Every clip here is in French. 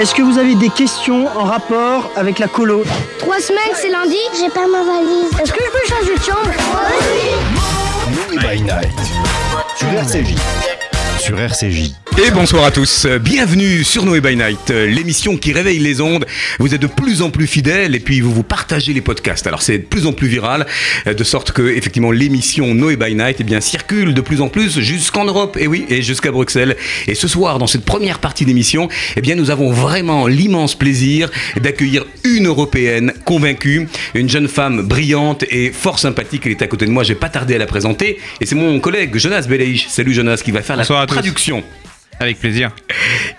Est-ce que vous avez des questions en rapport avec la colo Trois semaines, c'est lundi J'ai pas ma valise. Est-ce que je peux changer de chambre? Noé by Night sur RCJ. Sur RCJ. Et bonsoir à tous, bienvenue sur Noé by Night, l'émission qui réveille les ondes. Vous êtes de plus en plus fidèles et puis vous vous partagez les podcasts. Alors c'est de plus en plus viral, de sorte que effectivement l'émission Noé by Night eh bien, circule de plus en plus jusqu'en Europe, et oui, et jusqu'à Bruxelles. Et ce soir, dans cette première partie d'émission, eh bien nous avons vraiment l'immense plaisir d'accueillir une Européenne convaincue, une jeune femme brillante et fort sympathique. Elle est à côté de moi, j'ai pas tardé à la présenter. Et c'est mon collègue Jonas Beleich. Salut Jonas, qui va faire Bonsoir la. Traduction. Avec plaisir.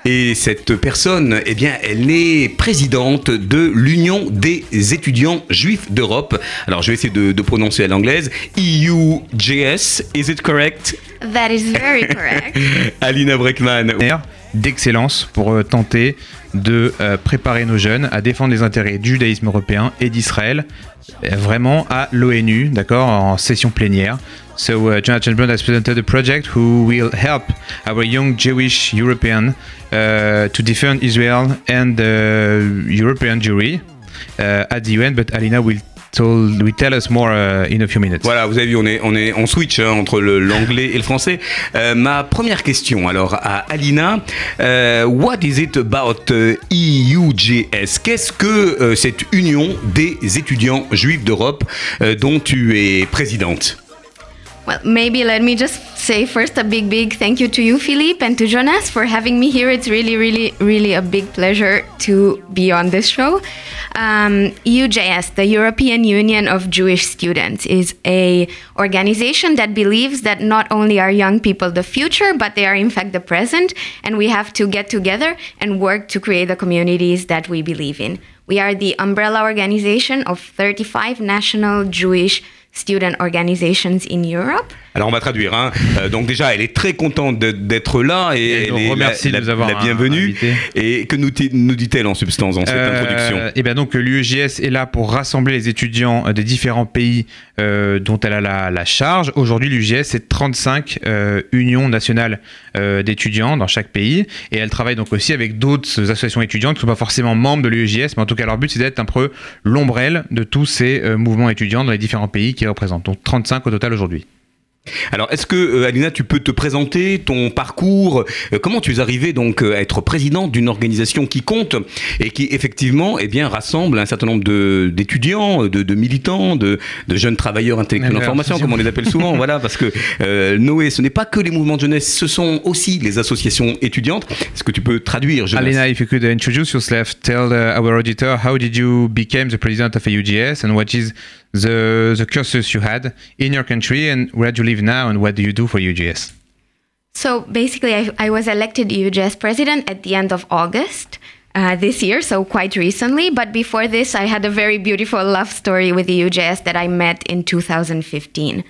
Et cette personne, eh bien, elle est présidente de l'Union des étudiants juifs d'Europe. Alors, je vais essayer de, de prononcer à l'anglaise. EUJS, is it correct? That is very correct. Alina Breckman. D'excellence pour euh, tenter de euh, préparer nos jeunes à défendre les intérêts du judaïsme européen et d'Israël, euh, vraiment à l'ONU, d'accord, en session plénière. So uh, Jonathan Brand has presented a project who will help our young Jewish European uh, to defend Israel and the European jury uh, at the UN. But Alina will, told, will tell us more uh, in a few minutes. Voilà, vous avez vu, on est, on switch hein, entre l'anglais et le français. Euh, ma première question, alors, à Alina, euh, what is it about euh, EUJS Qu'est-ce que euh, cette union des étudiants juifs d'Europe euh, dont tu es présidente? Well, maybe let me just say first a big, big thank you to you, Philippe, and to Jonas for having me here. It's really, really, really a big pleasure to be on this show. Um, EUJS, the European Union of Jewish Students, is a organization that believes that not only are young people the future, but they are in fact the present, and we have to get together and work to create the communities that we believe in. We are the umbrella organization of 35 national Jewish student organizations in Europe. Alors on va traduire. Hein. Euh, donc déjà, elle est très contente d'être là et, Et elle est remercie la, de nous avoir la bienvenue. invités. Et que nous, nous dit-elle en substance dans cette Euh, introduction? Et bien donc l'UEJS est là pour rassembler les étudiants des différents pays euh, dont elle a la, la charge. Aujourd'hui l'UEJS c'est 35 euh, unions nationales euh, d'étudiants dans chaque pays et elle travaille donc aussi avec d'autres associations étudiantes qui ne sont pas forcément membres de l'UEJS mais en tout cas leur but c'est d'être un peu l'ombrelle de tous ces euh, mouvements étudiants dans les différents pays qu'ils représentent. Donc 35 au total aujourd'hui. Alors est-ce que euh, Alina, tu peux te présenter ton parcours euh, Comment tu es arrivée donc euh, à être présidente d'une organisation qui compte et qui effectivement eh bien rassemble un certain nombre d'étudiants, de, de militants, de, de jeunes travailleurs intellectuels en formation, comme on les appelle souvent. voilà, parce que euh, Noé, ce n'est pas que les mouvements de jeunesse, ce sont aussi les associations étudiantes. Est-ce que tu peux traduire Jonas Alena, if you could introduce yourself, tell uh, our auditor how did you become the president of AUGS and what is the the cursus you had in your country and where do you live now and what do you do for UGS? So basically, I, I was elected UGS president at the end of August. Uh, this year, so quite recently. But before this, I had a very beautiful love story with EUJS that I met in 2015.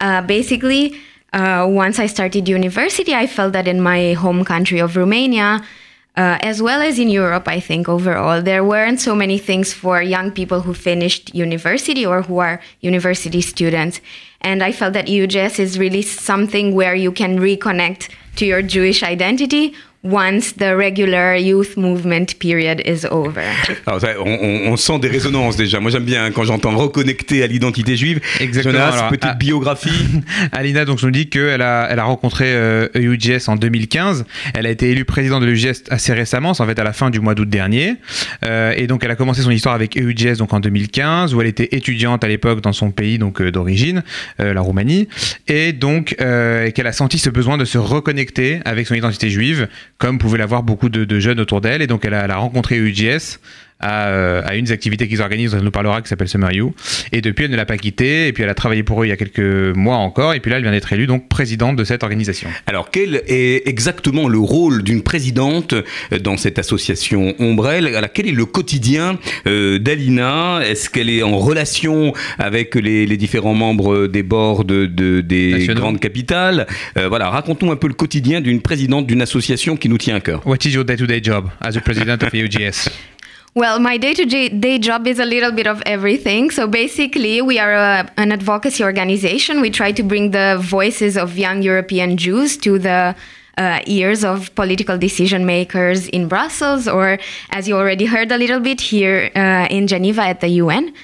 Uh, basically, uh, once I started university, I felt that in my home country of Romania, uh, as well as in Europe, I think overall, there weren't so many things for young people who finished university or who are university students. And I felt that UJS is really something where you can reconnect to your Jewish identity once the regular youth movement period is over. Alors, ça, on, on- on sent des résonances déjà. Moi j'aime bien hein, quand j'entends reconnecter à l'identité juive. Exactement, Jonas, alors, petite ah. biographie. Alina donc nous dit qu'elle a, elle a rencontré euh, EUGS en 2015. Elle a été élue présidente de l'EUGS assez récemment, c'est en fait à la fin du mois d'août dernier. Euh, et donc elle a commencé son histoire avec EUGS donc en 2015 où elle était étudiante à l'époque dans son pays donc euh, d'origine, euh, la Roumanie, et donc euh, qu'elle a senti ce besoin de se reconnecter avec son identité juive, comme pouvaient l'avoir beaucoup de, jeunes autour d'elle. Et donc elle a, elle a rencontré EUGS à, euh, à une des activités qu'ils organisent, dont elle nous parlera, qui s'appelle Summer You. Et depuis, elle ne l'a pas quitté. Et puis, elle a travaillé pour eux il y a quelques mois encore. Et puis là, elle vient d'être élue donc présidente de cette organisation. Alors, quel est exactement le rôle d'une présidente euh, dans cette association Ombrelle? Alors, quel est le quotidien euh, d'Alina? Est-ce qu'elle est en relation avec les, les différents membres des boards de, de- des grandes capitales? Euh, Voilà, raconte-nous un peu le quotidien d'une présidente d'une association qui nous tient à cœur. What is your day-to-day job as a president of EUGS? Well, my day to day job is a little bit of everything. So basically, we are a, an advocacy organization. We try to bring the voices of young European Jews to the uh, ears of political decision makers in Brussels, or as you already heard a little bit here uh, in Geneva at the UN.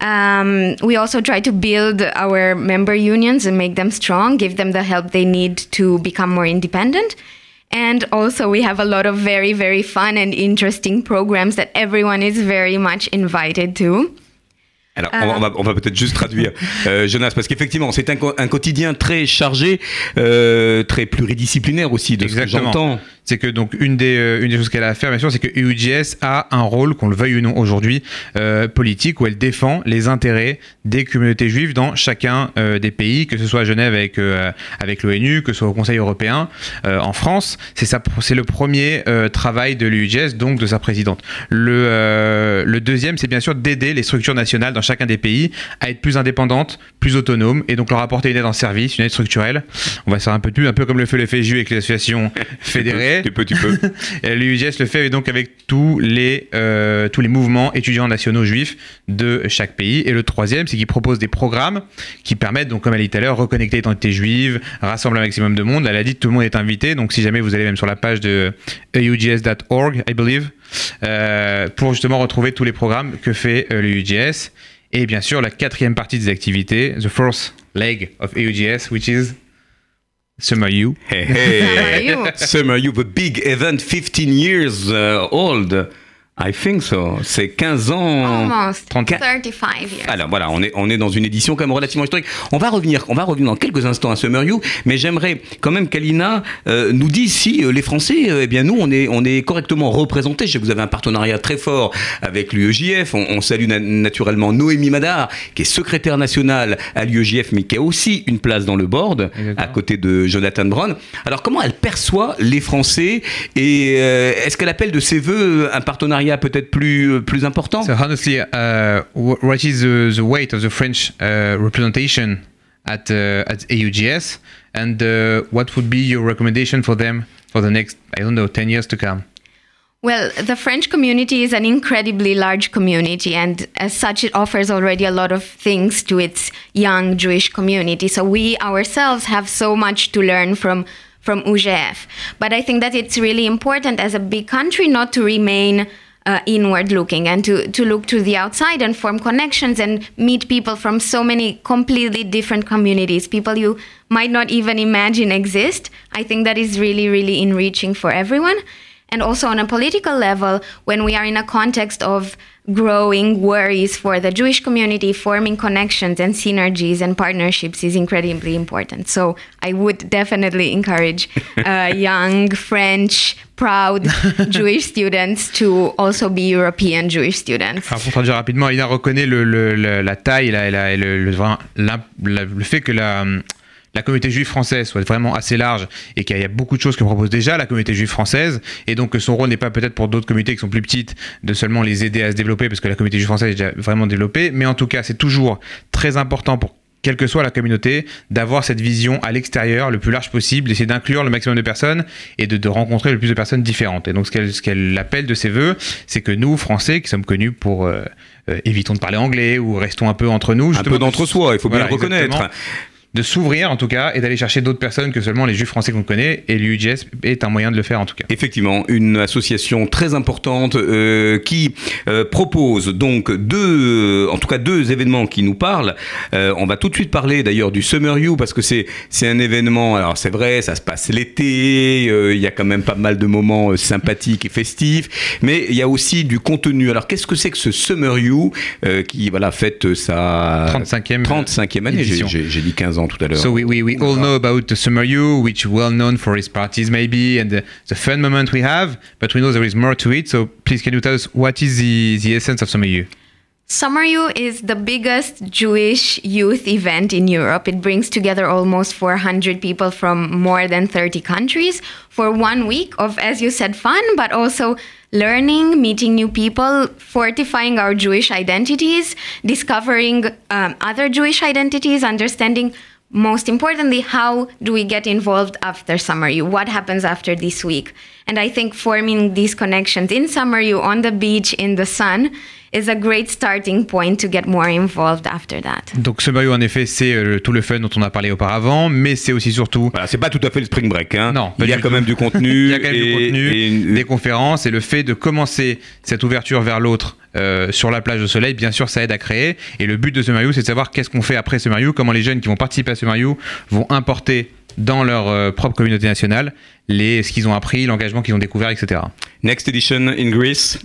Um, we also try to build our member unions and make them strong, give them the help they need to become more independent. And also, we have a lot of very, very fun and interesting programs that everyone is very much invited to. Alors, on va- on va, on va peut-être juste traduire, euh, Jonas, parce qu'effectivement, c'est un, quotidien très chargé, euh, très pluridisciplinaire aussi, de ce que Exactement. j'entends. C'est que donc une des, euh, une des choses qu'elle a à faire, bien sûr, c'est que EUJS a un rôle, qu'on le veuille ou non aujourd'hui, euh, politique, où elle défend les intérêts des communautés juives dans chacun euh, des pays, que ce soit à Genève avec, euh, avec l'ONU, que ce soit au Conseil européen, euh, en France. C'est le premier euh, travail de l'EUJS, donc de sa présidente. Le, euh, le deuxième, c'est bien sûr d'aider les structures nationales dans chacun des pays à être plus indépendantes, plus autonomes, et donc leur apporter une aide en service, une aide structurelle. On va faire un peu de pub, un peu comme le fait le FSJU avec les associations fédérées. Tu peux, tu peux. Et L'UIGS le fait donc avec tous les, euh, tous les mouvements étudiants nationaux juifs de chaque pays. Et le troisième, c'est qu'il propose des programmes qui permettent, donc comme elle dit tout à l'heure, reconnecter l'identité juive, rassembler un maximum de monde. Elle a dit que tout le monde est invité. Donc si jamais vous allez même sur la page de eugs.org, I believe, euh, pour justement retrouver tous les programmes que fait euh, l'UIGS. Et bien sûr, la quatrième partie des activités, the fourth leg of EUGS, which is Summer U. Hey, hey. How are you? Summer You, the big event, 15 years uh, old. I think so. C'est 15 ans. Almost 34. 35 years. Alors voilà, on est, on est dans une édition quand même relativement historique. On va revenir, on va revenir dans quelques instants à Summer You, mais j'aimerais quand même qu'Alina euh, nous dise si euh, les Français, euh, eh bien nous, on est, on est correctement représentés. Je sais que vous avez un partenariat très fort avec l'UEJF. On, on salue na- naturellement Noémie Madar, qui est secrétaire nationale à l'UEJF, mais qui a aussi une place dans le board, Exactement. à côté de Jonathan Brown. Alors comment elle perçoit les Français et euh, est-ce qu'elle appelle de ses voeux un partenariat peut-être plus, euh, important So honestly, uh, what is the, the weight of the French uh, representation at uh, at AUGS, and uh, what would be your recommendation for them for the next, I don't know, ten years to come? Well, the French community is an incredibly large community, and as such, it offers already a lot of things to its young Jewish community. So we ourselves have so much to learn from from UGF. But I think that it's really important as a big country not to remain uh, inward looking and to, to look to the outside and form connections and meet people from so many completely different communities, people you might not even imagine exist. I think that is really, really enriching for everyone. And also on a political level, when we are in a context of growing worries for the Jewish community, forming connections and synergies and partnerships is incredibly important. So I would definitely encourage uh, young French, proud Jewish students to also be European Jewish students. Alors pour traduire rapidement, Ina reconnaît le, le- le- la taille, la, la- le, le- le fait que la, la communauté juive française soit vraiment assez large et qu'il y a beaucoup de choses que propose déjà la communauté juive française et donc que son rôle n'est pas peut-être pour d'autres communautés qui sont plus petites de seulement les aider à se développer parce que la communauté juive française est déjà vraiment développée, mais en tout cas c'est toujours très important pour quelle que soit la communauté, d'avoir cette vision à l'extérieur le plus large possible, d'essayer d'inclure le maximum de personnes et de, de rencontrer le plus de personnes différentes. Et donc ce qu'elle ce qu'elle appelle de ses voeux, c'est que nous, Français, qui sommes connus pour euh, euh, évitons de parler anglais ou restons un peu entre nous, Un peu d'entre-soi, il faut bien le reconnaître. exactement. De s'ouvrir en tout cas et d'aller chercher d'autres personnes que seulement les juifs français qu'on connaît et l'UGS est un moyen de le faire en tout cas. Effectivement, une association très importante euh, qui euh, propose donc deux, en tout cas deux événements qui nous parlent. Euh, on va tout de suite parler d'ailleurs du Summer You parce que c'est c'est un événement. Alors c'est vrai, ça se passe l'été. Il y a quand même pas mal de moments sympathiques et festifs, mais il y a aussi du contenu. Alors qu'est-ce que c'est que ce Summer You qui voilà fête sa 35e 35e année? J'ai dit 15 ans tout à l'heure. So we, we, we all know about the Summer U, which well known for its parties maybe and the, the fun moment we have, but we know there is more to it. So please can you tell us what is the, the essence of Summer U? Summer U is the biggest Jewish youth event in Europe. It brings together almost 400 people from more than 30 countries for one week of, as you said, fun, but also learning, meeting new people, fortifying our Jewish identities, discovering um, other Jewish identities, understanding most importantly, how do we get involved after Summer U? What happens after this week? And I think forming these connections in Summer U, on the beach, in the sun, is a great starting point to get more involved after that. Donc Summer U, en effet, c'est euh, tout le fun dont on a parlé auparavant, mais c'est aussi surtout Voilà, c'est pas tout à fait le spring break. Hein. Non, il y a quand même du contenu. Il y a quand même du contenu, et une- des conférences et le fait de commencer cette ouverture vers l'autre euh, sur la plage de soleil, bien sûr, ça aide à créer. Et le but de Summer U, c'est de savoir qu'est-ce qu'on fait après Summer U, comment les jeunes qui vont participer à Summer U vont importer dans leur euh, propre communauté nationale les, ce qu'ils ont appris, l'engagement qu'ils ont découvert, etc. Next edition in Greece.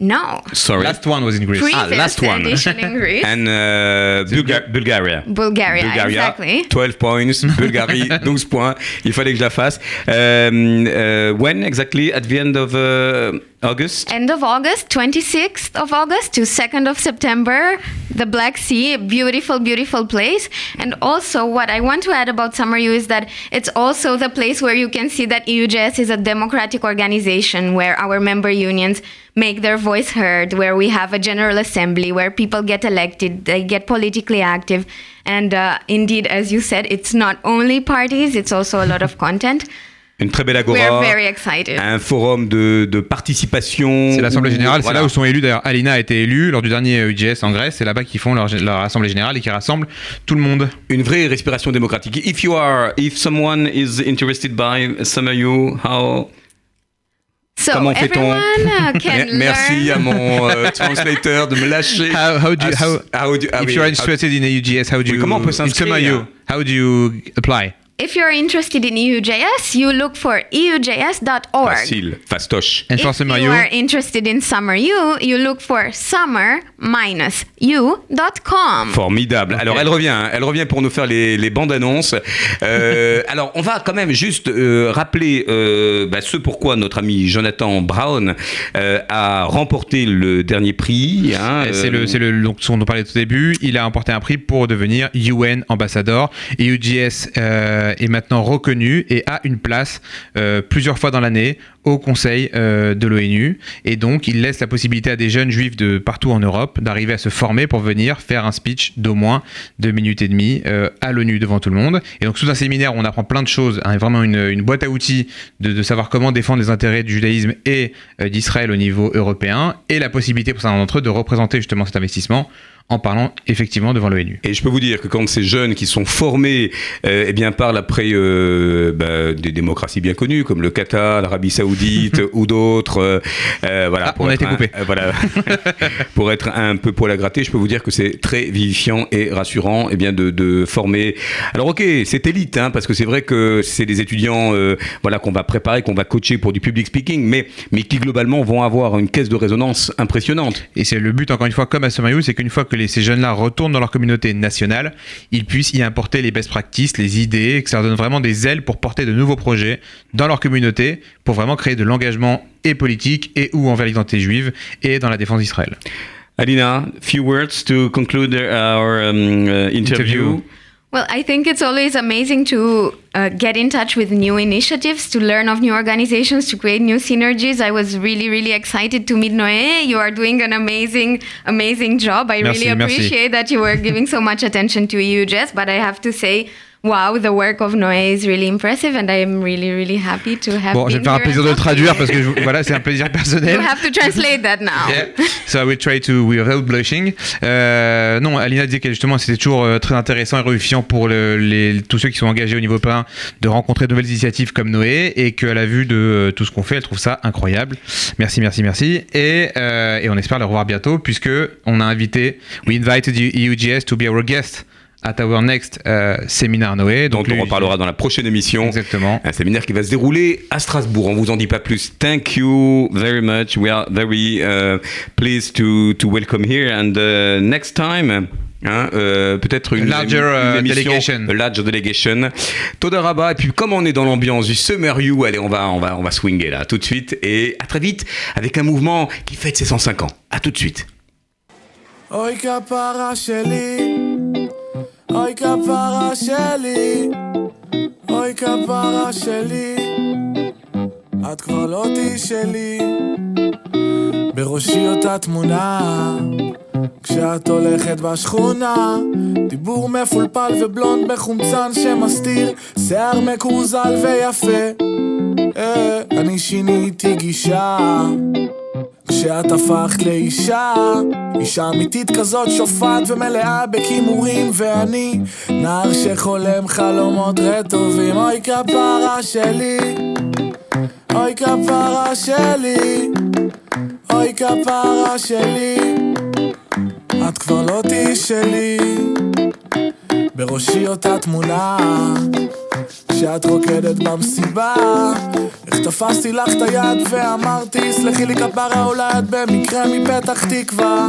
No. Sorry. Last one was in Greece. Ah, last one. edition in Greece. And uh, Bulga- Bulgaria. Bulgaria, exactly. 12 points. Bulgarie, 12 points. Il fallait que je la fasse. Um, uh, when exactly? At the end of uh, August? End of August, 26th of August to 2nd of September, the Black Sea, a beautiful, beautiful place. And also, what I want to add about Summer U is that it's also the place where you can see that EUJS is a democratic organization where our member unions make their voice heard, where we have a general assembly, where people get elected, they get politically active. And uh, indeed, as you said, it's not only parties, it's also a lot of content. Une très belle agora. very excited. Un forum de, de participation. C'est l'Assemblée Générale, voilà. c'est là où sont élus. D'ailleurs, Alina a été élue lors du dernier UGS en Grèce. C'est là-bas qu'ils font leur, leur Assemblée Générale et qui rassemblent tout le monde. Une vraie respiration démocratique. If you are, if someone is interested by Summer U, how So Comment fait-on? uh, Merci à mon euh, translator de me lâcher. How, how do you, Ah, how, how do- ah if oui, you are how- interested in a UGS, how do Oui, you, comment on peut in s'inscrire? how do you apply? If you're interested in E EUJS, you look for E eujs.org. Facile, fastoche. And for If Summer you are interested in Summer U, you look for summer-u.com. Formidable. Alors elle revient, hein. elle revient pour nous faire les, les bandes annonces. Euh, alors on va quand même juste euh, rappeler euh, bah, ce pourquoi notre ami Jonathan Brown euh, a remporté le dernier prix. hein, c'est euh, le, c'est le, donc, ce dont on parlait tout au début. Il a emporté un prix pour devenir UN ambassador. Et UGS euh, est maintenant reconnu et a une place euh, plusieurs fois dans l'année au Conseil euh, de l'ONU. Et donc, il laisse la possibilité à des jeunes juifs de partout en Europe d'arriver à se former pour venir faire un speech d'au moins deux minutes et demie à l'ONU devant tout le monde. Et donc, sous un séminaire on apprend plein de choses, hein, vraiment une, boîte à outils de, de savoir comment défendre les intérêts du judaïsme et d'Israël au niveau européen, et la possibilité pour certains d'entre eux de représenter justement cet investissement en parlant effectivement devant l'ONU. Et je peux vous dire que quand ces jeunes qui sont formés, euh, eh bien parlent après euh, bah, des démocraties bien connues comme le Qatar, l'Arabie Saoudite ou d'autres, euh, voilà, Ah, on a être été un- coupé. voilà, pour être un peu poil à gratter, je peux vous dire que c'est très vivifiant et rassurant, eh bien de, de former. Alors ok, c'est élite, hein, parce que c'est vrai que c'est des étudiants, euh, voilà, qu'on va préparer, qu'on va coacher pour du public speaking, mais mais qui globalement vont avoir une caisse de résonance impressionnante. Et c'est le but, encore une fois, comme à Youth, c'est qu'une fois que les- ces jeunes-là retournent dans leur communauté nationale, ils puissent y importer les best practices, les idées, et que ça leur donne vraiment des ailes pour porter de nouveaux projets dans leur communauté, pour vraiment créer de l'engagement et politique, et ou envers l'identité juive, et dans la défense d'Israël. Alina, few words to conclude our um, uh, interview. Interview. Well, I think it's always amazing to uh, get in touch with new initiatives, to learn of new organizations, to create new synergies. I was really, really excited to meet Noé. You are doing an amazing, amazing job. I Merci, really merci. appreciate that you were giving so much attention to EUJS, but I have to say, wow, the work of Noé is really impressive, and I am really, really happy to have Bon, je vais faire un plaisir de traduire parce que je- voilà, c'est un plaisir personnel. You have to translate that now. Yeah. So I will try to without blushing. Euh, non, Alina disait que justement c'était toujours euh, très intéressant et réunifiant pour le- les, tous ceux qui sont engagés au niveau européen de rencontrer de nouvelles initiatives comme Noé et qu'à la vue de euh, tout ce qu'on fait, elle trouve ça incroyable. Merci, merci, merci. Et, euh, et on espère le revoir bientôt puisque on a invité, we invited the EUGS to be our guest at our next euh, seminar Noé. dont Donc, on le- reparlera dans la prochaine émission. Exactement. Un séminaire qui va se dérouler à Strasbourg. On vous en dit pas plus. Thank you very much. We are very uh, pleased to, to welcome here. And uh, next time, hein, euh, peut-être une, Larger, une uh, émission, delegation. a larger delegation. Et puis, comme on est dans l'ambiance du Summer You, allez, on va, on va, on va swinger là tout de suite. Et à très vite avec un mouvement qui fête ses 105 ans. À tout de suite. אוי כפרה שלי, אוי כפרה שלי, את כבר לא תהיי שלי. בראשי אותה תמונה, כשאת הולכת בשכונה דיבור מפולפל ובלונד בחומצן שמסתיר שיער מקורזל ויפה. אה, אני שיניתי גישה כשאת הפכת לאישה אישה אמיתית כזאת שופעת ומלאה בכימורים ואני נער שחולם חלומות רטובים. אוי כפרה שלי אוי כפרה שלי אוי כפרה שלי. את כבר לא תהיי שלי בראשי אותה תמונה כשאת רוקדת במסיבה. איך תפסתי לך את היד ואמרתי סלחי לי כפרה אולי את במקרה מפתח תקווה.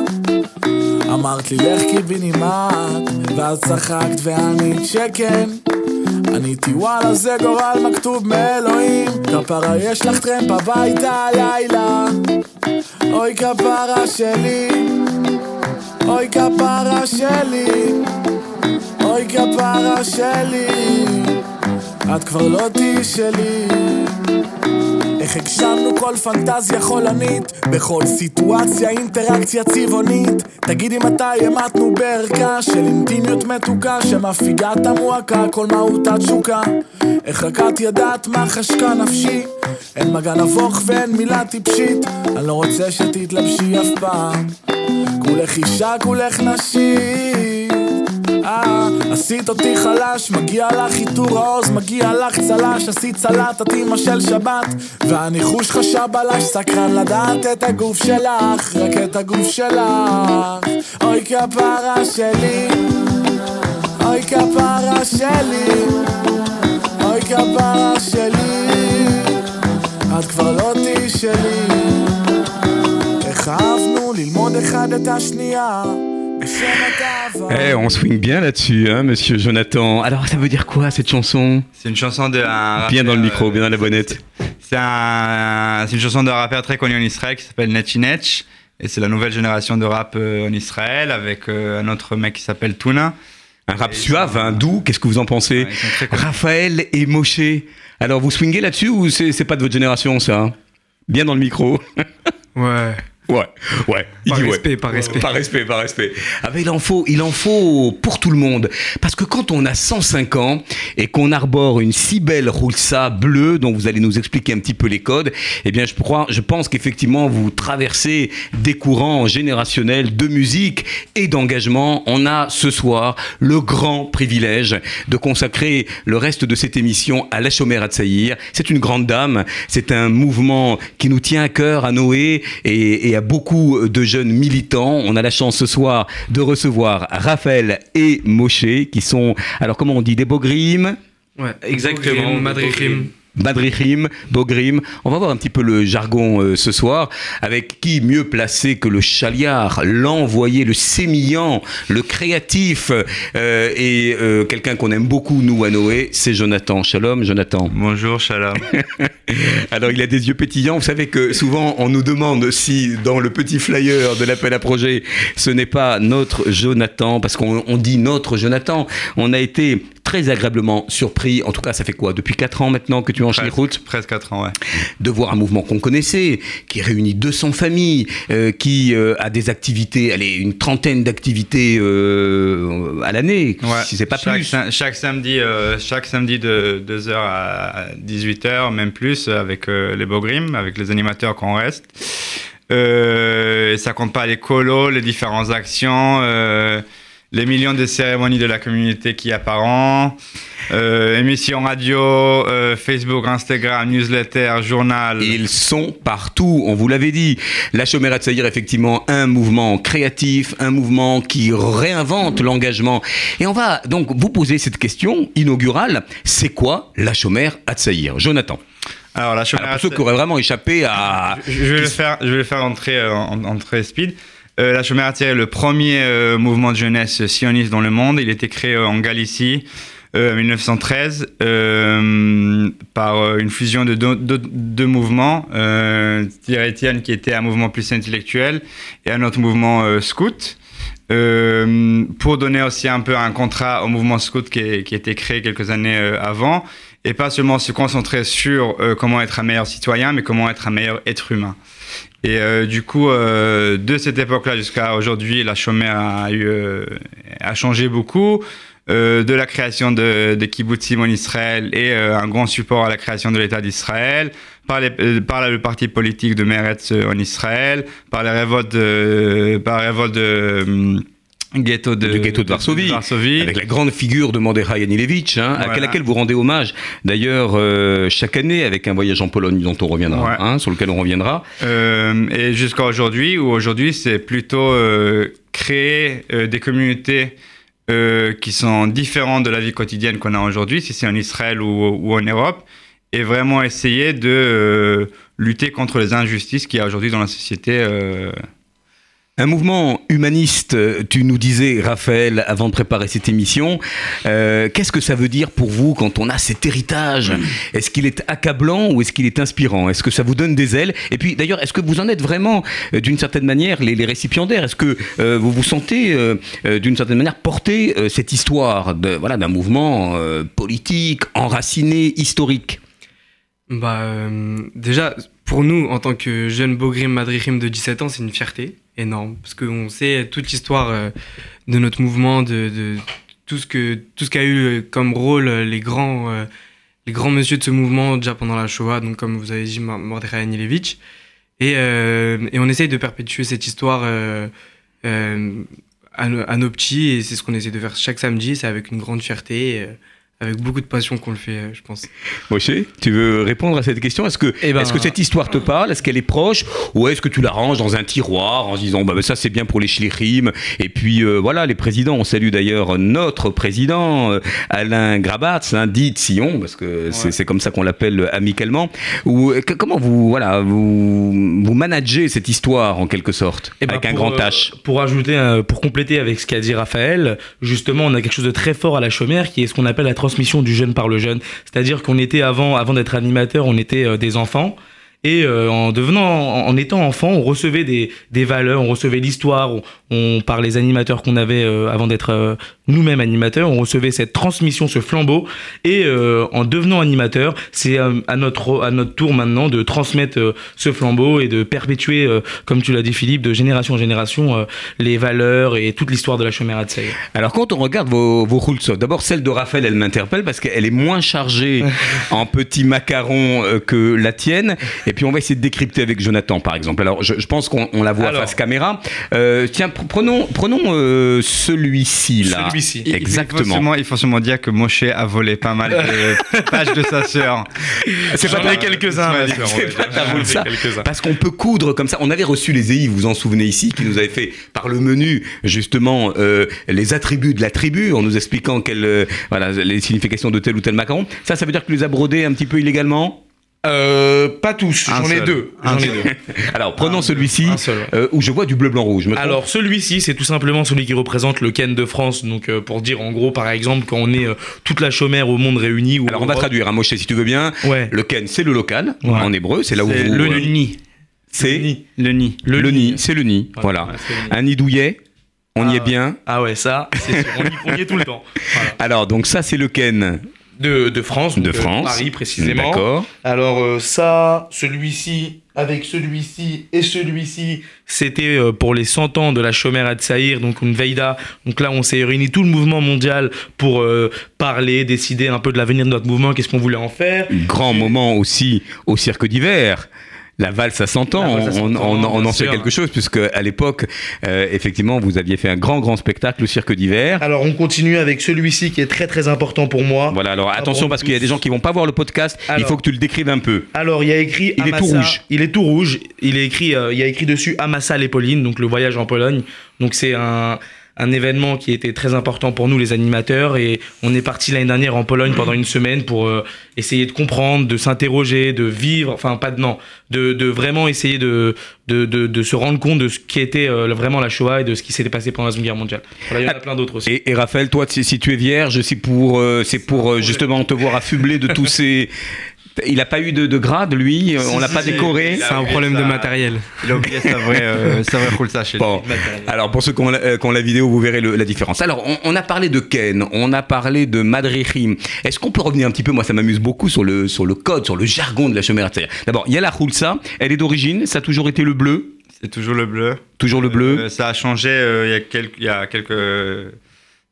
אמרת לי לך קיבינימט ואז צחקת וענית שכן עניתי וואלה זה גורל מכתוב מאלוהים. כפרה יש לך טרמפ הביתה הלילה. אוי כפרה שלי. אוי כפרה שלי. אוי כפרה שלי את כבר לא תהיי שלי. איך הגשמנו כל פנטזיה חולנית בכל סיטואציה אינטראקציה צבעונית. תגידי מתי המתנו בערכה של אינטימיות מתוקה שמפיגה את המועקה כל מהותה תשוקה איך רק את ידעת מה חשקה נפשי? אין מגע נבוך ואין מילה טיפשית. אני לא רוצה שתתלבשי אף פעם. כולך אישה כולך נשית אה, עשית אותי חלש, מגיע לך עיטור העוז, מגיע לך צל"ש, עשית סלט, את אימא של שבת, והניחוש חשב עליי, סקרן לדעת את הגוף שלך, רק את הגוף שלך. אוי כפרה שלי, אוי כפרה שלי, אוי כפרה שלי, את כבר לא תהיי שלי. איך אהבנו ללמוד אחד את השנייה. Eh, on swing bien là-dessus, hein, monsieur Jonathan. Alors, ça veut dire quoi cette chanson? C'est une chanson de un Bien dans le micro, rappeur, bien dans la bonnette. C'est un, c'est une chanson d'un rappeur très connu en Israël qui s'appelle Netchi Netch. Et c'est la nouvelle génération de rap euh, en Israël avec euh, un autre mec qui s'appelle Tuna. Un rap Et suave, un doux, qu'est-ce que vous en pensez? Ouais. Raphaël et Moshe. Alors, vous swingez là-dessus ou c'est pas de votre génération, ça? Hein Bien dans le micro. Ouais. Ouais, ouais. Il Par dit ouais. respect, par respect. Par respect, par respect. Ah ben, il en faut, il en faut pour tout le monde. Parce que quand on a 105 ans et qu'on arbore une si belle roulsa bleue, dont vous allez nous expliquer un petit peu les codes, eh bien, je crois, je pense qu'effectivement, vous traversez des courants générationnels de musique et d'engagement. On a ce soir le grand privilège de consacrer le reste de cette émission à la chômère à Tsaïr. C'est une grande dame. C'est un mouvement qui nous tient à cœur à Noé et, et à beaucoup de jeunes militants. On a la chance ce soir de recevoir Raphaël et Moshe qui sont, alors comment on dit, des bogrimes Ouais, Exactement. Madrichim. Madrichim, Bogrim. On va voir un petit peu le jargon euh, ce soir. Avec qui mieux placé que le chaliard, l'envoyé, le sémillant, le créatif euh, et euh, quelqu'un qu'on aime beaucoup, nous, à Noé, c'est Jonathan. Shalom, Jonathan. Bonjour, Shalom. Alors, il a des yeux pétillants. Vous savez que souvent, on nous demande si dans le petit flyer de l'appel à projet, ce n'est pas notre Jonathan, parce qu'on on dit notre Jonathan. On a été très agréablement surpris. En tout cas, ça fait quoi Depuis 4 ans maintenant que tu enchaînes les routes Presque 4 ans, ouais. de voir un mouvement qu'on connaissait, qui réunit 200 familles, euh, qui euh, a des activités, allez, une trentaine d'activités euh, à l'année, Ouais. si c'est pas chaque, plus. sa- chaque samedi, chaque samedi de 2h à 18h, même plus, avec les Bogrim, avec les animateurs qu'on reste. Ça compte pas les colos, les différentes actions, les millions de cérémonies de la communauté qu'il y a par an, euh, émissions radio, euh, Facebook, Instagram, newsletter, journal. Ils sont partout, on vous l'avait dit. La Chomera Tsaïr, effectivement, un mouvement créatif, un mouvement qui réinvente l'engagement. Et on va donc vous poser cette question inaugurale. C'est quoi la Chomère à Tsaïr Jonathan. Alors, la Alors, pour ceux qui auraient vraiment échappé à... Je, je vais le faire, je vais le faire entrer euh, en, en très speed. Euh, la Chomère est le premier euh, mouvement de jeunesse sioniste dans le monde. Il a été créé euh, en Galicie en 1913 euh, par une fusion de deux, deux- deux mouvements. Tiretian qui était un mouvement plus intellectuel et un autre mouvement scout. Pour donner aussi un peu un contrat au mouvement scout qui, qui a été créé quelques années avant et pas seulement se concentrer sur comment être un meilleur citoyen, mais comment être un meilleur être humain. Et euh, du coup, euh, de cette époque-là jusqu'à aujourd'hui, la chômère euh, a changé beaucoup. De la création de, de kibbutzim en Israël et un grand support à la création de l'État d'Israël, par, par le parti politique de Meretz en Israël, par les révoltes par les révoltes ghetto de, du ghetto de Varsovie, Varsovie. avec la grande figure de Mordechai Anilevich, hein, à Voilà. laquelle vous rendez hommage d'ailleurs euh, chaque année avec un voyage en Pologne dont on reviendra, Ouais. hein, sur lequel on reviendra. Euh, et jusqu'à aujourd'hui, où aujourd'hui c'est plutôt euh, créer des communautés qui sont différentes de la vie quotidienne qu'on a aujourd'hui, si c'est en Israël ou, ou en Europe, et vraiment essayer de lutter contre les injustices qu'il y a aujourd'hui dans la société. Un mouvement humaniste, tu nous disais, Raphaël, avant de préparer cette émission, euh, qu'est-ce que ça veut dire pour vous quand on a cet héritage? Est-ce qu'il est accablant ou est-ce qu'il est inspirant? Est-ce que ça vous donne des ailes? Et puis d'ailleurs, est-ce que vous en êtes vraiment, euh, d'une certaine manière, les, récipiendaires? Est-ce que euh, vous vous sentez, d'une certaine manière, porter cette histoire de, voilà, d'un mouvement politique, enraciné, historique? Bah, déjà, pour nous, en tant que jeunes Bogrim Madrichim de 17 ans, c'est une fierté énorme. Parce qu'on sait toute l'histoire euh, de notre mouvement, de, tout ce que tout ce qu'a eu euh, comme rôle euh, les grands, les grands monsieur de ce mouvement déjà pendant la Shoah, donc comme vous avez dit, Mordechai Anilevich. Et, et on essaye de perpétuer cette histoire à, nos- petits, et c'est ce qu'on essaie de faire chaque samedi, c'est avec une grande fierté, avec beaucoup de passion qu'on le fait, euh, je pense. Moshe, tu veux répondre à cette question? Est-ce que, Eh ben- est-ce que cette histoire te parle? Est-ce qu'elle est proche? Ou est-ce que tu la ranges dans un tiroir en se disant bah, bah, ça c'est bien pour les shlichim? Et puis euh, voilà, les présidents. On salue d'ailleurs notre président, euh, Alain Grabatz, hein, dit Sion, parce que c'est, c'est comme ça qu'on l'appelle euh, amicalement. Ou, euh, que- comment vous, voilà, vous, vous managez cette histoire en quelque sorte Eh ben, Avec un grand euh, H? Pour ajouter, euh, pour compléter avec ce qu'a dit Raphaël, justement, on a quelque chose de très fort à la chômère qui est ce qu'on appelle la transmission du jeune par le jeune. C'est-à-dire qu'on était avant, avant d'être animateur, on était euh, des enfants. Et euh, en devenant, en, en étant enfant, on recevait des, des valeurs, on recevait l'histoire, on, on- par les animateurs qu'on avait euh, avant d'être euh, nous-mêmes animateurs, on recevait cette transmission, ce flambeau. Et en devenant animateur, c'est à notre à notre tour maintenant de transmettre ce flambeau et de perpétuer, comme tu l'as dit Philippe, de génération en génération, les valeurs et toute l'histoire de la Shomer Hatzair. Alors quand on regarde vos, vos d'abord celle de Raphaël, elle m'interpelle parce qu'elle est moins chargée en petits macarons que la tienne. Et puis on va essayer de décrypter avec Jonathan par exemple. Alors je, je pense qu'on on la voit Alors. face caméra. Euh, tiens, pr- prenons, prenons euh, celui-ci là. Celui-ci. Il- Il faut, Exactement. il faut sûrement dire que Moshe a volé pas mal de pages de sa sœur. C'est pas J'en ai quelques-uns, quelques-uns. Parce qu'on peut coudre comme ça. On avait reçu les EI, vous vous en souvenez ici, qui nous avaient fait par le menu justement euh, les attributs de la tribu en nous expliquant quelles, euh, voilà, les significations de tel ou tel macaron. Ça, ça veut dire que tu les as brodés un petit peu illégalement? Euh, pas tous, Un j'en ai deux. Un J'en ai seul. deux. Alors prenons celui-ci un euh, où je vois du bleu blanc rouge. Me Alors celui-ci, c'est tout simplement celui qui représente le Ken de France. Donc euh, pour dire en gros, par exemple, quand on est toute la chômère au monde réuni. Ou Alors on va traduire, hein, Moshe, si tu veux bien. Ouais. Le ken, c'est le local Ouais. en hébreu, c'est là où vous, le nid. C'est Le nid. le, Le nid, c'est le nid. Voilà. Un nid douillet, on y Ah est bien. Ah ouais, ça, c'est sûr. On y, on y est tout le temps. Voilà. Alors donc ça c'est le ken De, de France, de euh, France. Paris précisément. D'accord. Alors euh, ça, celui-ci, avec celui-ci et celui-ci, c'était euh, pour les 100 ans de la Shomer Hatzair, donc une Veida. Donc là, on s'est réuni tout le mouvement mondial pour euh, parler, décider un peu de l'avenir de notre mouvement, qu'est-ce qu'on voulait en faire. Grand moment aussi au cirque d'hiver. La valse à 100 ans, La valse à 100 on, on- ans, on en sait quelque chose, puisque à l'époque, euh, effectivement, vous aviez fait un grand, grand spectacle au cirque d'hiver. Alors on continue avec celui-ci qui est très très important pour moi. Voilà, alors Ah attention, parce qu'il y a des gens qui vont pas voir le podcast, il faut que tu le décrives un peu. Alors il y a écrit Il est tout rouge. Il est tout rouge. Il est écrit, euh, il y a écrit dessus Amassa les Paulines, donc le voyage en Pologne. Donc c'est un un événement qui était très important pour nous les animateurs et on est parti l'année dernière en Pologne pendant une semaine pour euh, essayer de comprendre, de s'interroger, de vivre, enfin pas de non, de, de vraiment essayer de, de, de, de se rendre compte de ce qui était euh, vraiment la Shoah et de ce qui s'était passé pendant la Seconde Guerre mondiale. Voilà, il y en a plein d'autres aussi. Et, et Raphaël, toi, si, si tu es vierge, c'est pour, euh, c'est pour justement te voir affublé de tous ces Il n'a pas eu de, de grade, lui On l'a pas si, décoré C'est un problème de matériel. Il a oublié sa vraie, euh, sa vraie chez lui. Bon, alors pour ceux qui ont la, euh, qui ont la vidéo, vous verrez le- la différence. Alors, on, on a parlé de Ken, on a parlé de Madrihim. Est-ce qu'on peut revenir un petit peu? Moi, ça m'amuse beaucoup sur le, sur le code, sur le jargon de la chemère. D'abord, il y a la Khulsa, elle est d'origine, ça a toujours été le bleu, C'est toujours le bleu. toujours le bleu. Euh, ça a changé euh, il, y a quelques, il y a quelques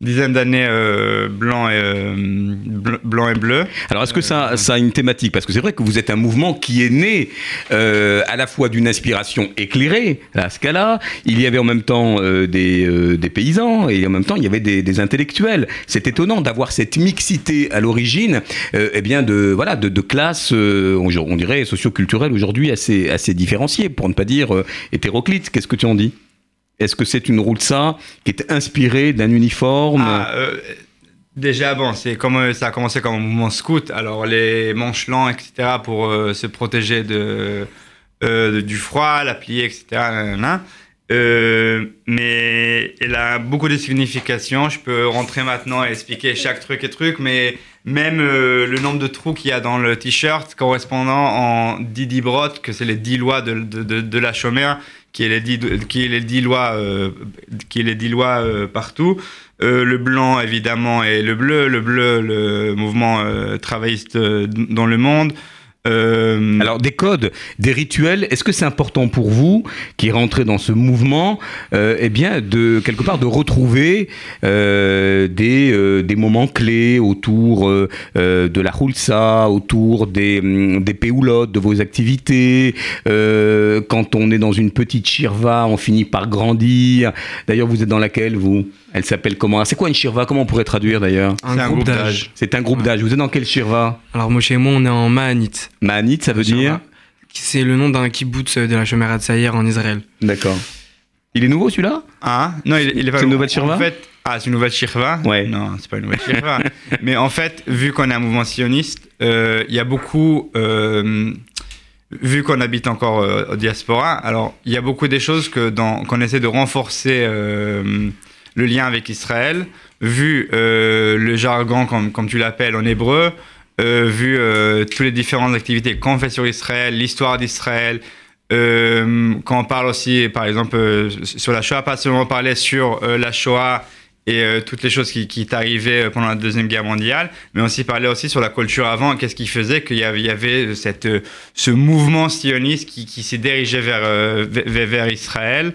dizaines d'années, euh, blanc, et, euh, bl- blanc et bleu. Alors, est-ce que ça, ça a une thématique? Parce que c'est vrai que vous êtes un mouvement qui est né euh, à la fois d'une inspiration éclairée, à ce cas-là. Il y avait en même temps euh, des, euh, des paysans et en même temps il y avait des, intellectuels. C'est étonnant d'avoir cette mixité à l'origine, eh bien de voilà de, classes, on, on dirait socioculturelles aujourd'hui assez assez différenciées, pour ne pas dire hétéroclites. Qu'est-ce que tu en dis? Est-ce que c'est une roulsa qui est inspirée d'un uniforme Ah, euh, déjà, bon, c'est comme euh, ça a commencé comme un mouvement scout. Alors, les manches longs, etc., pour euh, se protéger de, du froid, la plier, etc. Euh, mais elle a beaucoup de significations. Je peux rentrer maintenant et expliquer chaque truc et truc, mais même euh, le nombre de trous qu'il y a dans le t-shirt correspondant en 10 dibrot, que c'est les 10 lois de, de, de, de la chômeur, qui est les 10, qui est les 10 lois, euh, qui est les 10 lois euh, partout. Euh, le blanc, évidemment, et le bleu. Le bleu, le mouvement euh, travailliste euh, dans le monde. Euh, Alors des codes, des rituels, est-ce que c'est important pour vous qui rentrez dans ce mouvement, euh, eh bien de quelque part de retrouver euh, des, euh, des moments clés autour euh, euh, de la Hulsa, autour des, hum, des péoulottes, de vos activités. Euh, quand on est dans une petite shirva, on finit par grandir. D'ailleurs, vous êtes dans laquelle vous? Elle s'appelle comment? C'est quoi une shirva? Comment on pourrait traduire d'ailleurs? Un, groupe d'âge. C'est un groupe d'âge. Vous êtes dans quelle shirva? Alors moi chez moi on est en Mahanit. Mahanit, ça veut dire C'est le nom d'un kibbutz de la Shomerat Saïr en Israël. D'accord. Il est nouveau celui-là? Ah, non, il, il est pas C'est une nouveau. nouvelle shirva En fait, ah, c'est une nouvelle shirva Ouais. Non, c'est pas une nouvelle shirva. Mais en fait, vu qu'on est un mouvement sioniste, euh, il y a beaucoup. euh, vu qu'on habite encore euh, au diaspora, alors il y a beaucoup des choses que dans- qu'on essaie de renforcer euh, le lien avec Israël, vu euh, le jargon, comme, comme tu l'appelles, en hébreu, euh, vu euh, toutes les différentes activités qu'on fait sur Israël, l'histoire d'Israël, euh, quand on parle aussi, par exemple, euh, sur la Shoah, pas seulement parler sur euh, la Shoah et euh, toutes les choses qui, qui arrivées pendant la Deuxième Guerre mondiale, mais aussi parler aussi sur la culture avant, qu'est-ce qui faisait qu'il y avait, cette, euh, ce mouvement sioniste qui, s'est dirigé vers, euh, vers, vers Israël.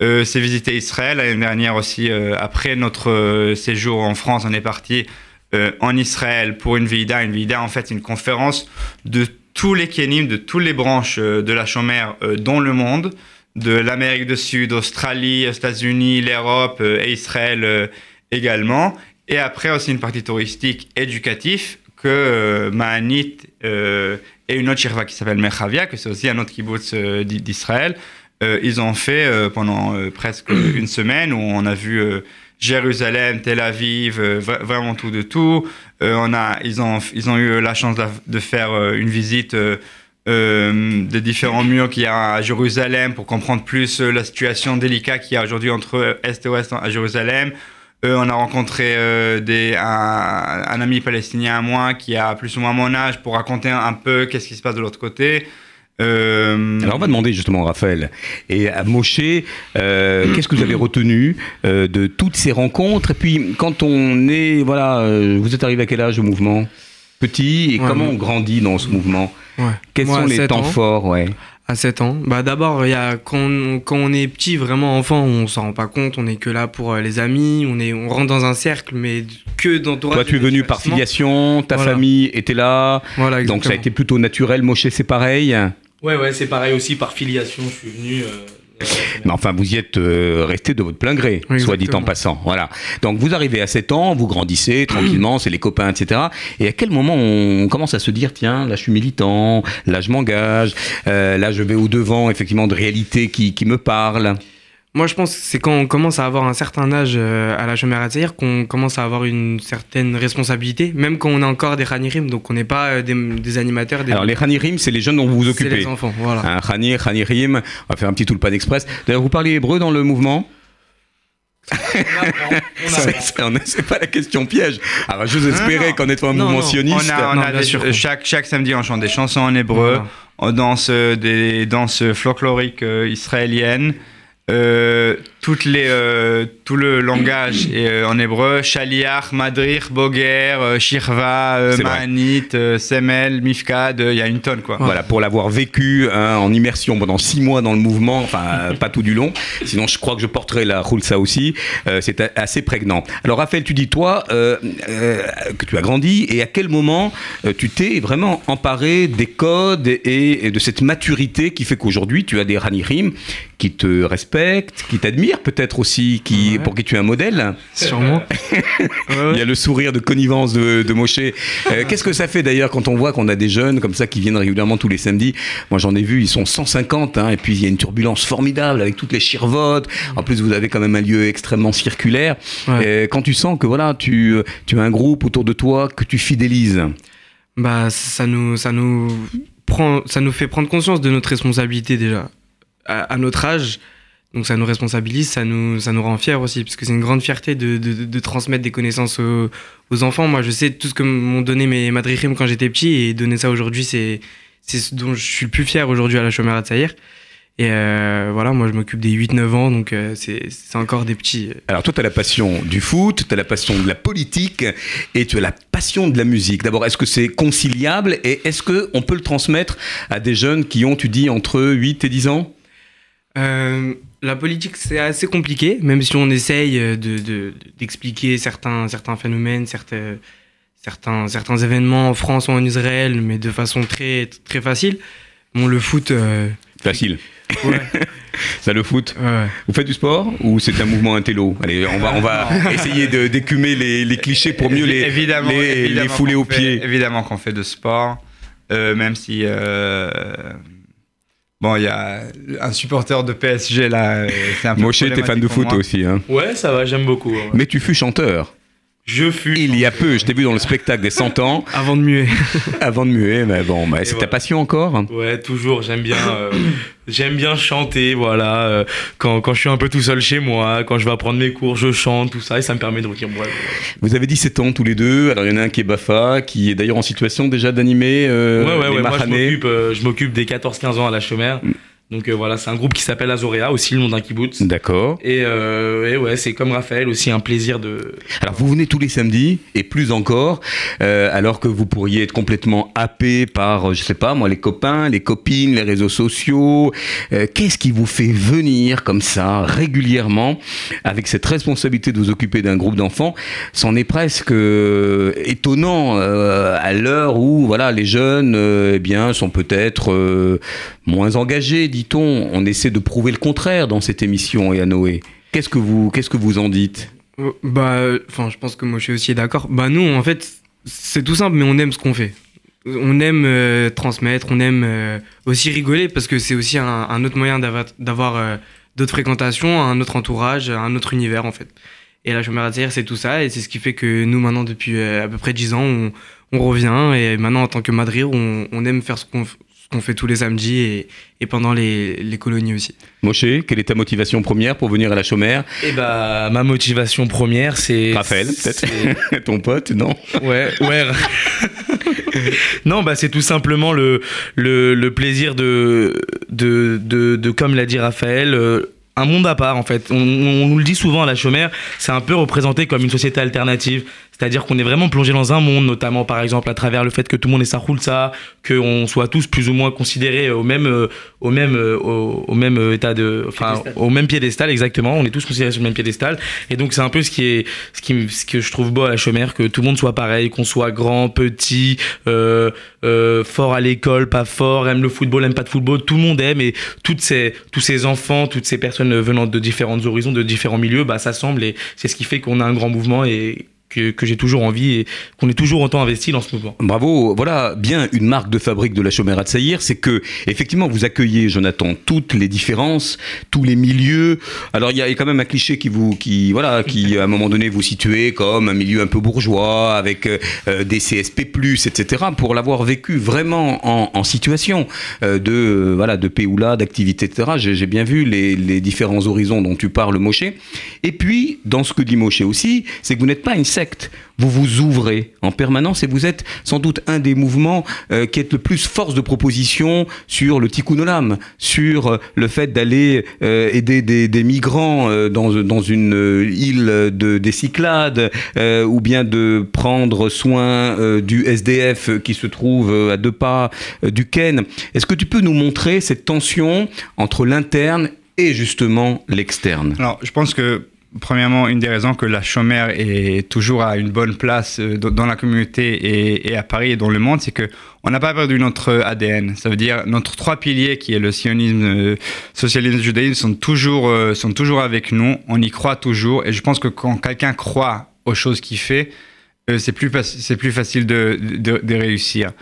Euh, c'est visiter Israël. L'année dernière aussi, euh, après notre euh, séjour en France, on est parti euh, en Israël pour une Vida. Une Vida, en fait, une conférence de tous les kénim, de toutes les branches euh, de la chômère euh, dans le monde, de l'Amérique du Sud, Australie, États-Unis, l'Europe et Israël également. Et après aussi une partie touristique éducative que Mahanit et une autre shirva qui s'appelle Merchavia, que c'est aussi un autre kibbutz d'I- d'Israël, ils ont fait pendant presque une semaine où on a vu Jérusalem, Tel Aviv, euh, vra- vraiment tout de tout. Euh, on a, ils, ont, ils ont eu la chance de, faire euh, une visite euh, des différents murs qu'il y a à Jérusalem pour comprendre plus la situation délicate qu'il y a aujourd'hui entre Est et Ouest à Jérusalem. Euh, on a rencontré des, un, un ami palestinien à moi qui a plus ou moins mon âge pour raconter un, un peu qu'est-ce qui se passe de l'autre côté. Euh, Alors on va demander justement à Raphaël et à Moshe, euh, qu'est-ce que vous avez retenu euh, de toutes ces rencontres? Et puis quand on est, voilà, euh, vous êtes arrivé à quel âge au mouvement? Petit, et Ouais, comment on grandit dans ce mouvement? Ouais. Quels Moi, sont à les 7 temps ans. forts ouais. À 7 ans. Bah d'abord, il y a quand on, quand on est petit, vraiment enfant, on s'en rend pas compte, on est que là pour euh, les amis, on est on rentre dans un cercle mais que dans Toi tu es venu par filiation, ta Voilà. famille était là, Voilà, donc ça a été plutôt naturel. Moshe c'est pareil Ouais, ouais, c'est pareil aussi par filiation. Je suis venu. euh, Mais enfin, vous y êtes euh, resté de votre plein gré, Oui, soit dit en passant. Voilà. Donc, vous arrivez à 7 ans, vous grandissez tranquillement, c'est les copains, etc. Et à quel moment on commence à se dire, tiens, là, je suis militant, là, je m'engage, euh, là, je vais au devant, effectivement, de réalités qui, qui me parlent? Moi, je pense que c'est quand on commence à avoir un certain âge euh, à la Shomerat Saïr qu'on commence à avoir une certaine responsabilité, même quand on est encore des Khanirim, donc on n'est pas euh, des, des animateurs, des, Alors, les Hanirim, c'est les jeunes dont vous vous c'est occupez. les enfants, voilà. Un Hanir, Hanirim, on va faire un petit Tulpan Express. D'ailleurs, vous parlez hébreu dans le mouvement C'est- c'est- C'est pas la question piège. Alors, j'ose espérer qu'en étant un Non, mouvement non. sioniste. On a, on Non, a bien des- sûr. chaque, chaque samedi, on chante des chansons en hébreu, Voilà. on danse euh, des danses folkloriques euh, israéliennes. Uh. Toutes les, euh, tout le langage est euh, en hébreu. Shaliach, Madrich, Boger, euh, Shirva, euh, Semel, Mifkad, il y a une tonne quoi. Voilà, pour l'avoir vécu hein, en immersion pendant six mois dans le mouvement, enfin pas tout du long, sinon je crois que je porterai la Khulsa aussi, c'est assez prégnant. Alors Raphaël, tu dis toi que tu as grandi et à quel moment tu t'es vraiment emparé des codes et, et de cette maturité qui fait qu'aujourd'hui tu as des Ranirim qui te respectent, qui t'admirent peut-être aussi, qui, Ouais. pour qui tu es un modèle. Sûrement. Il y a le sourire de connivence de, de Moshe. Euh, Qu'est-ce que ça fait d'ailleurs quand on voit qu'on a des jeunes comme ça qui viennent régulièrement tous les samedis? Moi j'en ai vu, ils sont 150, hein, et puis il y a une turbulence formidable avec toutes les chirvotes. En plus vous avez quand même un lieu extrêmement circulaire. Ouais. Euh, quand tu sens que voilà, tu, tu as un groupe autour de toi que tu fidélises? Bah, ça nous, ça nous prend, ça nous fait prendre conscience de notre responsabilité déjà à, à notre âge. Donc ça nous responsabilise, ça nous, ça nous rend fiers aussi, parce que c'est une grande fierté de, de, de transmettre des connaissances aux, aux enfants. Moi, je sais tout ce que m'ont donné mes madrichim quand j'étais petit, et donner ça aujourd'hui, c'est, c'est ce dont je suis le plus fier aujourd'hui à la Chomera de Saïr. Et euh, voilà, moi, je m'occupe des 8-9 ans, donc euh, c'est, c'est encore des petits. Alors toi tu as la passion du foot, tu as la passion de la politique et tu as la passion de la musique. D'abord, est-ce que c'est conciliable et est-ce qu'on peut le transmettre à des jeunes qui ont, tu dis, entre 8 et 10 ans? Euh, la politique, c'est assez compliqué, même si on essaye euh, de, de- d'expliquer certains, certains phénomènes, certains, certains, certains événements en France ou en Israël, mais de façon très, très facile. Bon, le foot. euh, Facile. ouais, Ça le foot ouais. Vous faites du sport ou c'est un mouvement intello Allez, on va, on va essayer de- d'écumer les, les clichés pour mieux les, évidemment, les, les fouler aux fait- pieds. Évidemment qu'on fait de sport, euh, même si. euh, Bon, il y a un supporter de PSG là. euh, C'est un peu Moshe, t'es fan de foot moi. aussi. Hein. Ouais, ça va, j'aime beaucoup. ouais. Mais tu fus chanteur. Je fus. Il y a peu, je t'ai vu dans le spectacle des 100 ans, Avant de muer. avant de muer. Mais bon, bah, c'est ta passion encore? Ouais, toujours. J'aime bien, euh, j'aime bien chanter. Voilà, euh, quand, quand je suis un peu tout seul chez moi, quand je vais apprendre mes cours, je chante, tout ça, et ça me permet de ouais, Vous avez 17 ans tous les deux. Alors il y en a un qui est Bafa, qui est d'ailleurs en situation déjà d'animer euh, ouais, ouais, les ouais, Moi, je m'occupe, euh, m'occupe des 14-15 ans à la Chomère. Mm. Donc euh, voilà, c'est un groupe qui s'appelle Azorea, aussi le nom d'un kibbutz. D'accord. Et, euh, et ouais, c'est comme Raphaël aussi un plaisir de. Alors vous venez tous les samedis et plus encore, euh, alors que vous pourriez être complètement happé par, euh, je sais pas moi, les copains, les copines, les réseaux sociaux. Qu'est-ce qui vous fait venir comme ça régulièrement avec cette responsabilité de vous occuper d'un groupe d'enfants? C'en est presque étonnant à l'heure où voilà les jeunes eh bien sont peut-être moins engagés, On essaie de prouver le contraire dans cette émission et à Noé. Qu'est-ce que vous qu'est-ce que vous en dites? Euh, Bah, enfin, je pense que moi, je suis aussi d'accord. Bah, nous, en fait, c'est tout simple, mais on aime ce qu'on fait. On aime euh, transmettre, on aime euh, aussi rigoler parce que c'est aussi un, autre moyen d'avoir, d'autres fréquentations, un autre entourage, un autre univers, en fait. Et la Chomère à c'est tout ça, et c'est ce qui fait que nous, maintenant, depuis à peu près 10 ans, on, revient, et maintenant, en tant que Madrir, on, on aime faire ce qu'on, ce qu'on fait tous les samedis et, et pendant les, les colonies aussi. Moshe, quelle est ta motivation première pour venir à la chômère Et bah, ma motivation première, c'est. Raphaël, c'est- peut-être Ton pote, non? Ouais, ouais. non, bah c'est tout simplement le, le, le plaisir de, de, de, de, comme l'a dit Raphaël, euh, un monde à part en fait. On, on nous le dit souvent à la chômère, c'est un peu représenté comme une société alternative. C'est-à-dire qu'on est vraiment plongé dans un monde, notamment par exemple à travers le fait que tout le monde est sa ça, qu'on soit tous plus ou moins considérés au même, euh, au même, euh, au, au même euh, état de, enfin, au même piédestal exactement. On est tous considérés sur le même piédestal. Et donc c'est un peu ce qui est, ce qui, ce que je trouve beau à la chômère, que tout le monde soit pareil, qu'on soit grand, petit, euh, euh, fort à l'école, pas fort, aime le football, aime pas de football, tout le monde aime et toutes ces, tous ces enfants, toutes ces personnes venant de différents horizons, de différents milieux, bah s'assemblent et c'est ce qui fait qu'on a un grand mouvement et que, j'ai toujours envie et qu'on est toujours autant investi dans ce mouvement. Bravo, voilà bien une marque de fabrique de la chômère à Tsaïr, c'est que effectivement vous accueillez, Jonathan, toutes les différences, tous les milieux. Alors il y a quand même un cliché qui vous, qui voilà, qui à un moment donné vous situez comme un milieu un peu bourgeois avec euh, des CSP+, etc. Pour l'avoir vécu vraiment en, situation euh, de euh, voilà de péoula, d'activité, etc. J'ai bien vu les, les différents horizons dont tu parles, Moshe. Et puis dans ce que dit Moshe aussi, c'est que vous n'êtes pas une Vous vous ouvrez en permanence et vous êtes sans doute un des mouvements euh, qui est le plus force de proposition sur le tikkun olam, sur euh, le fait d'aller euh, aider des, migrants dans, une île de, des Cyclades, ou bien de prendre soin du SDF qui se trouve à deux pas du Ken. Est-ce que tu peux nous montrer cette tension entre l'interne et justement l'externe? Alors, je pense que Premièrement, une des raisons que la chômère est toujours à une bonne place euh, dans la communauté et, à Paris et dans le monde, c'est que on n'a pas perdu notre ADN. Ça veut dire notre trois piliers, qui est le sionisme, euh, socialisme, judaïsme, sont toujours, euh, sont toujours avec nous. On y croit toujours. Et je pense que quand quelqu'un croit aux choses qu'il fait, euh, c'est plus, c'est plus facile de, de réussir.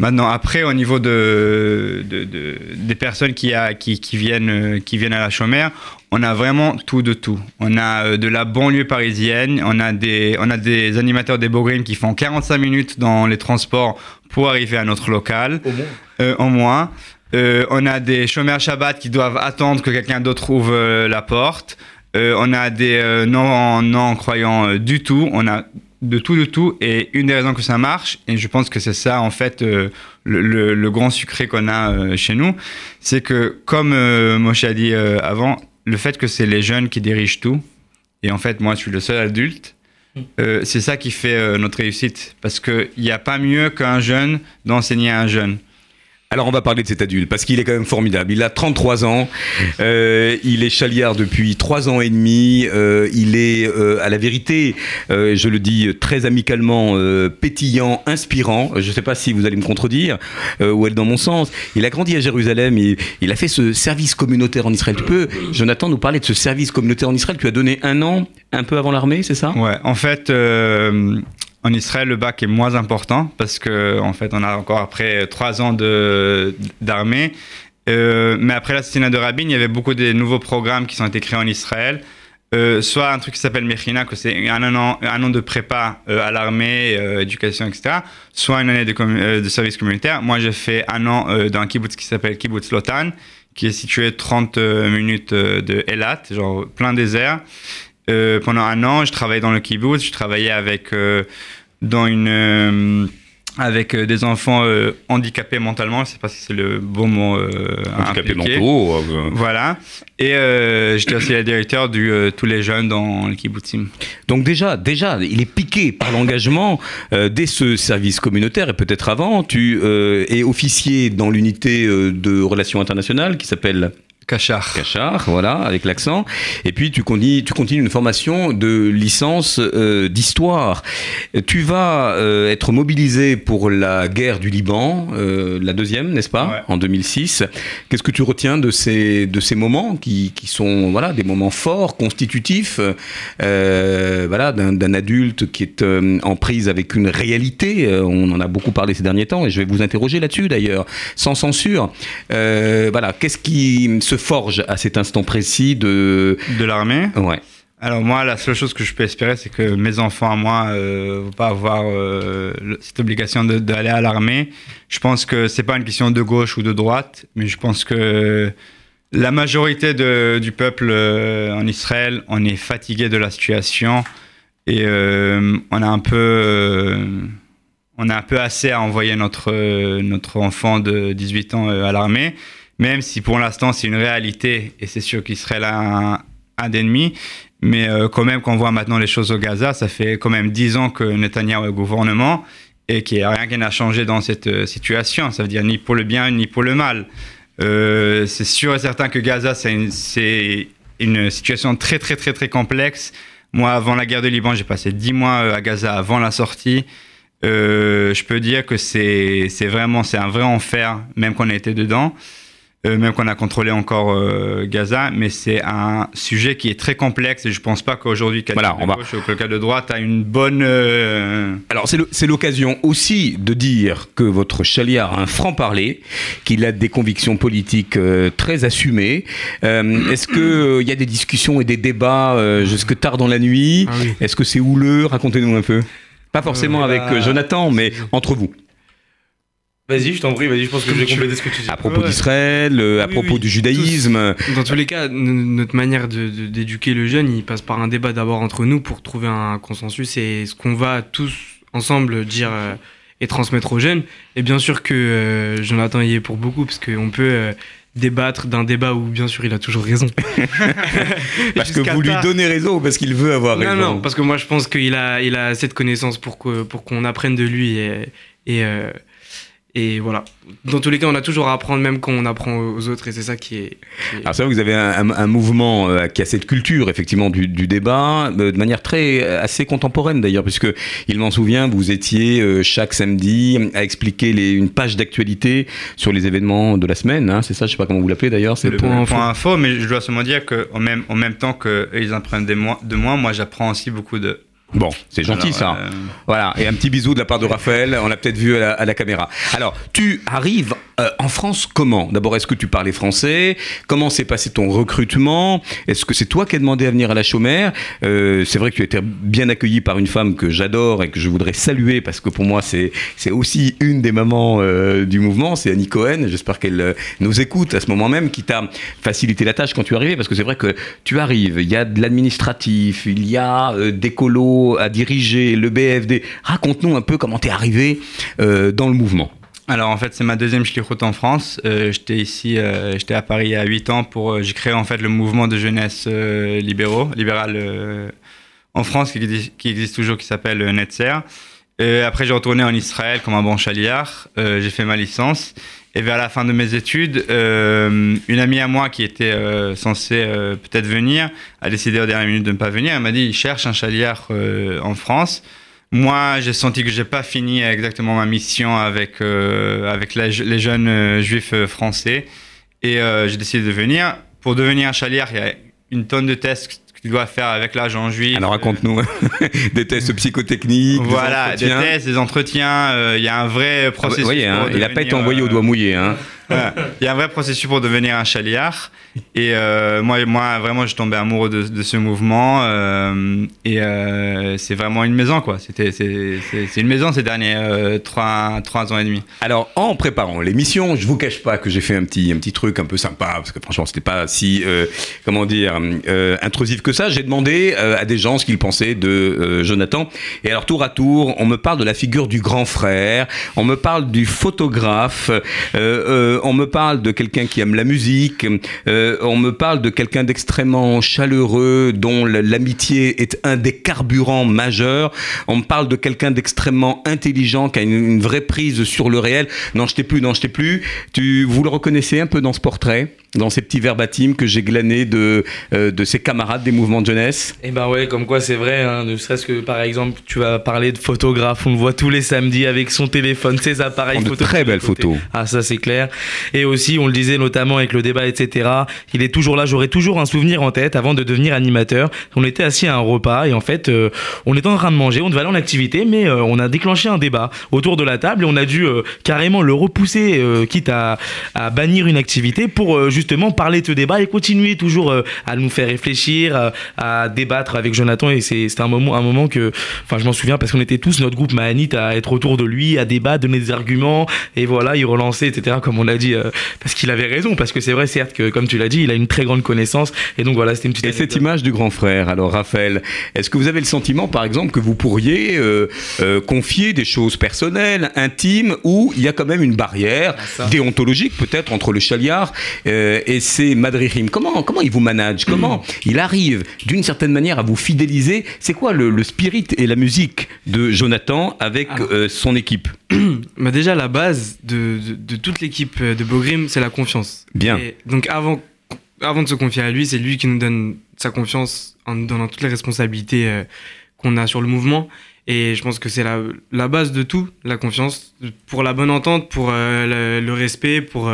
Maintenant, après, au niveau de, de, de des personnes qui, a, qui, qui, viennent, qui viennent à la chômère, on a vraiment tout de tout. On a euh, de la banlieue parisienne, on a des, on a des animateurs des Bogrines qui font 45 minutes dans les transports pour arriver à notre local. Au moins. Euh, au moins. Euh, on a des chômeurs Shabbat qui doivent attendre que quelqu'un d'autre ouvre euh, la porte. Euh, on a des non, non croyants du tout. On a de tout, de tout. Et une des raisons que ça marche, et je pense que c'est ça, en fait, euh, le, le, le, grand sucré qu'on a euh, chez nous, c'est que, comme euh, Moshe a dit avant, le fait que c'est les jeunes qui dirigent tout, et en fait, moi, je suis le seul adulte, euh, c'est ça qui fait notre réussite. Parce qu'il n'y a pas mieux qu'un jeune d'enseigner à un jeune. Alors on va parler de cet adulte parce qu'il est quand même formidable. Il a 33 ans, euh, il est chaliard depuis 3 ans et demi, euh, il est euh, à la vérité, euh, je le dis très amicalement, euh, pétillant, inspirant. Je ne sais pas si vous allez me contredire euh, ou être dans mon sens. Il a grandi à Jérusalem, il, a fait ce service communautaire en Israël. Tu peux, Jonathan, nous parler de ce service communautaire en Israël? Tu as donné un an, un peu avant l'armée, c'est ça? Ouais, en fait... En Israël, le bac est moins important parce que en fait, on a encore après trois ans d'armée. Euh, mais après l'assassinat de Rabin, il y avait beaucoup de nouveaux programmes qui sont été créés en Israël. Euh, soit un truc qui s'appelle Mechina, que c'est un an, un an de prépa euh, à l'armée, éducation, etc. Soit une année de, de service communautaire. Moi, j'ai fait un an dans un kibbutz qui s'appelle Kibbutz Lotan, qui est situé 30 minutes de Elat, genre plein désert. Euh, pendant un an, je travaillais dans le kibbutz, je travaillais avec, euh, dans une, euh, avec des enfants handicapés mentalement, je ne sais pas si c'est le bon mot. handicapés mentaux. Voilà. Et j'étais aussi le directeur du Tous les jeunes dans le kibbutzim. Donc déjà, déjà, il est piqué par l'engagement dès ce service communautaire et peut-être avant. Tu es officier dans l'unité de relations internationales qui s'appelle Cachar. Cachar, voilà, avec l'accent. Et puis tu continues, tu continues une formation de licence euh, d'histoire. Tu vas euh, être mobilisé pour la guerre du Liban, euh, la deuxième, n'est-ce pas, ouais. en 2006. Qu'est-ce que tu retiens de ces, de ces moments qui, qui sont voilà, des moments forts, constitutifs, voilà, d'un adulte qui est en prise avec une réalité On en a beaucoup parlé ces derniers temps et je vais vous interroger là-dessus d'ailleurs, sans censure. voilà, qu'est-ce qui se forge à cet instant précis de... De l'armée Ouais. Alors moi, la seule chose que je peux espérer, c'est que mes enfants à moi ne euh, vont pas avoir euh, cette obligation d'aller à l'armée. Je pense que c'est pas une question de gauche ou de droite, mais je pense que la majorité de, du peuple euh, en Israël, on est fatigué de la situation et euh, on a un peu, on a un peu assez à envoyer notre notre enfant de 18 ans à l'armée même si pour l'instant c'est une réalité et c'est sûr qu'Israël a un, un ennemi. Mais euh, quand même, quand on voit maintenant les choses au Gaza, ça fait quand même dix ans que Netanyahu est au gouvernement et qu'il n'y a rien qui n'a changé dans cette euh, situation. Ça veut dire ni pour le bien ni pour le mal. Euh, c'est sûr et certain que Gaza, c'est une, situation très très très très complexe. Moi, avant la guerre de Liban, j'ai passé dix mois à Gaza avant la sortie. Je peux dire que c'est vraiment c'est un vrai enfer, même qu'on été dedans. Euh, même qu'on a contrôlé encore euh, Gaza, mais c'est un sujet qui est très complexe et je pense pas qu'aujourd'hui, Voilà, on va- gauche ou quelqu'un de droite a une bonne. euh, Alors c'est le- l'occasion aussi de dire que votre chaliard a un franc-parler, qu'il a des convictions politiques euh, très assumées. Euh, Est-ce qu'il y a des discussions et des débats euh, jusque tard dans la nuit? Ah oui. Est-ce que c'est houleux? Racontez-nous un peu. Pas forcément Euh, avec bah, euh, Jonathan, mais entre vous. Vas-y, je t'en prie, vas-y, je pense que je vais compléter ce que tu dis. À propos Ouais. d'Israël, euh, à Oui, propos oui, du judaïsme. Dans tous les cas, notre manière de- de- d'éduquer le jeune, il passe par un débat d'abord entre nous pour trouver un consensus et ce qu'on va tous ensemble dire euh, et transmettre aux jeunes. Et bien sûr que euh, Jonathan y est pour beaucoup, parce qu'on peut euh, débattre d'un débat où bien sûr il a toujours raison. Parce que vous lui donnez raison ou parce qu'il veut avoir Non, raison? non, parce que moi je pense qu'il a, il a assez de connaissances pour que- pour qu'on apprenne de lui et, et, et voilà. Dans tous les cas, on a toujours à apprendre même quand on apprend aux autres et c'est ça qui est. qui est- Alors c'est vrai que vous avez un, un- un mouvement euh, qui a cette culture effectivement du, du débat euh, de manière très euh, assez contemporaine d'ailleurs puisque il m'en souvient vous étiez euh, chaque samedi à expliquer les, une page d'actualité sur les événements de la semaine hein, c'est ça je sais pas comment vous l'appelez d'ailleurs c'est le le- point, info. mais je dois seulement dire qu'en même, en même temps qu'ils apprennent moi- de moi, moi j'apprends aussi beaucoup de. Bon, c'est gentil Alors, ça. euh, Voilà, et un petit bisou de la part de Raphaël, on l'a peut-être vu à la, à la caméra. Alors, tu arrives euh, en France comment? D'abord, est-ce que tu parlais français? Comment s'est passé ton recrutement? Est-ce que c'est toi qui as demandé à venir à la chômère? Euh, C'est vrai que tu as été bien accueilli par une femme que j'adore et que je voudrais saluer parce que pour moi, c'est aussi une des mamans euh, du mouvement, c'est Annie Cohen. J'espère qu'elle nous écoute à ce moment même, qui t'a facilité la tâche quand tu arrivé parce que c'est vrai que tu arrives, il y a de l'administratif, il y a des colos à diriger, le BFD. Raconte-nous un peu comment tu es arrivé dans le mouvement. Alors en fait c'est ma deuxième schlichut en France. Euh, j'étais ici, euh, j'étais à Paris a 8 ans pour, euh, j'ai créé en fait le mouvement de jeunesse libéraux, libéral en France qui, existe- toujours, qui s'appelle Netzer. Après j'ai retourné en Israël comme un bon chaliard. J'ai fait ma licence et vers la fin de mes études, une amie à moi qui était censée peut-être venir a décidé au dernier minute de ne pas venir. Elle m'a dit il cherche un chaliard en France. Moi, j'ai senti que j'ai pas fini exactement ma mission avec euh, avec la- les jeunes euh, juifs euh, français et euh, j'ai décidé de venir. Pour devenir un chaliard, il y a une tonne de tests que tu dois faire avec l'agent juif. Alors raconte-nous des tests psychotechniques. des Voilà, des entretiens. tests, des entretiens. euh, Il y a un vrai Ah bah, processus. hein, pour il n'a pas été envoyé au doigt mouillé. Hein. Il y a un vrai processus pour devenir un chaliard. Et euh, moi, moi, vraiment, je suis tombé amoureux de, ce mouvement. euh, et euh, c'est vraiment une maison, quoi. C'est, une maison ces derniers trois, trois ans et demi. Alors, en préparant l'émission, je vous cache pas que j'ai fait un petit, un petit truc un peu sympa, parce que franchement, c'était pas si, comment dire, intrusif que ça. J'ai demandé à des gens ce qu'ils pensaient de Jonathan. Et alors, tour à tour, on me parle de la figure du grand frère, on me parle du photographe, on me parle de quelqu'un qui aime la musique, euh, on me parle de quelqu'un d'extrêmement chaleureux, dont l'amitié est un des carburants majeurs. On me parle de quelqu'un d'extrêmement intelligent, qui a une, une vraie prise sur le réel. Non, je t'ai plus, non, je t'ai plus. Tu, vous le reconnaissez un peu dans ce portrait, dans ces petits verbatims que j'ai glanés de, euh, de ses camarades des mouvements de jeunesse Et ben ouais, comme quoi c'est vrai, hein, ne serait-ce que par exemple, tu vas parler de photographe, on le voit tous les samedis avec son téléphone, ses appareils de photo. très belles photos. Ah ça c'est clair. Et aussi, on le disait notamment avec le débat, etc. Il est toujours là, j'aurai toujours un souvenir en tête avant de devenir animateur. On était assis à un repas et en fait, euh, on était en train de manger, on devait aller en activité, mais euh, on a déclenché un débat autour de la table et on a dû euh, carrément le repousser, euh, quitte à, à bannir une activité pour euh, justement parler de ce débat et continuer toujours euh, à nous faire réfléchir, euh, à débattre avec Jonathan. Et c'est c'est un moment, un moment que, enfin, je m'en souviens parce qu'on était tous notre groupe Mahanit à être autour de lui, à débattre, donner des arguments et voilà, il relançait, etc. Comme on l'a dit, euh, parce qu'il avait raison, parce que c'est vrai, certes que comme tu l'as dit, il a une très grande connaissance et donc voilà, c'était une petite. Et cette image du grand frère, alors Raphaël, est-ce que vous avez le sentiment, par exemple, que vous pourriez euh, euh, confier des choses personnelles, intimes, où il y a quand même une barrière ça. déontologique peut-être entre le chaliard euh, et ses madrihim comment, comment il vous manage? Comment il arrive d'une certaine manière à vous fidéliser? C'est quoi le, le spirit et la musique de Jonathan avec euh, son équipe? Bah déjà, la base de, de- de toute l'équipe de Bogrim, c'est la confiance. Bien. Et donc avant, avant de se confier à lui, c'est lui qui nous donne sa confiance en nous donnant toutes les responsabilités euh, qu'on a sur le mouvement. Et je pense que c'est la, la base de tout, la confiance, pour la bonne entente, pour euh, le, le respect, pour...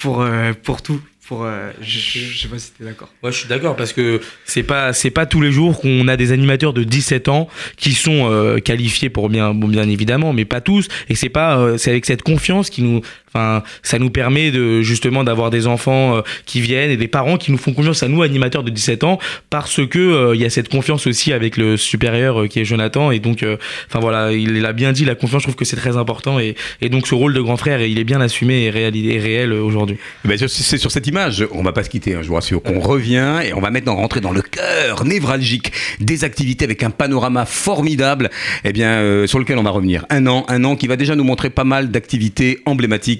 pour, euh, pour tout. Pour, euh, je, je sais pas si t'es d'accord. Ouais, je suis d'accord parce que c'est pas c'est pas tous les jours qu'on a des animateurs de 17 ans qui sont euh, qualifiés pour bien bon, bien évidemment, mais pas tous et c'est pas euh, c'est avec cette confiance qui nous enfin ça nous permet de justement d'avoir des enfants euh, qui viennent et des parents qui nous font confiance à nous animateurs de 17 ans parce que euh, il y a cette confiance aussi avec le supérieur euh, qui est Jonathan et donc enfin voilà, il l'a bien dit la confiance, je trouve que c'est très important et, donc ce rôle de grand frère, il est bien assumé et réel, et réel aujourd'hui. Ben, c'est- sur cette image, on va pas se quitter, hein, je vous rassure, qu'on revient et on va maintenant rentrer dans le cœur névralgique des activités avec un panorama formidable, eh bien, sur lequel on va revenir. Un an, un an qui va déjà nous montrer pas mal d'activités emblématiques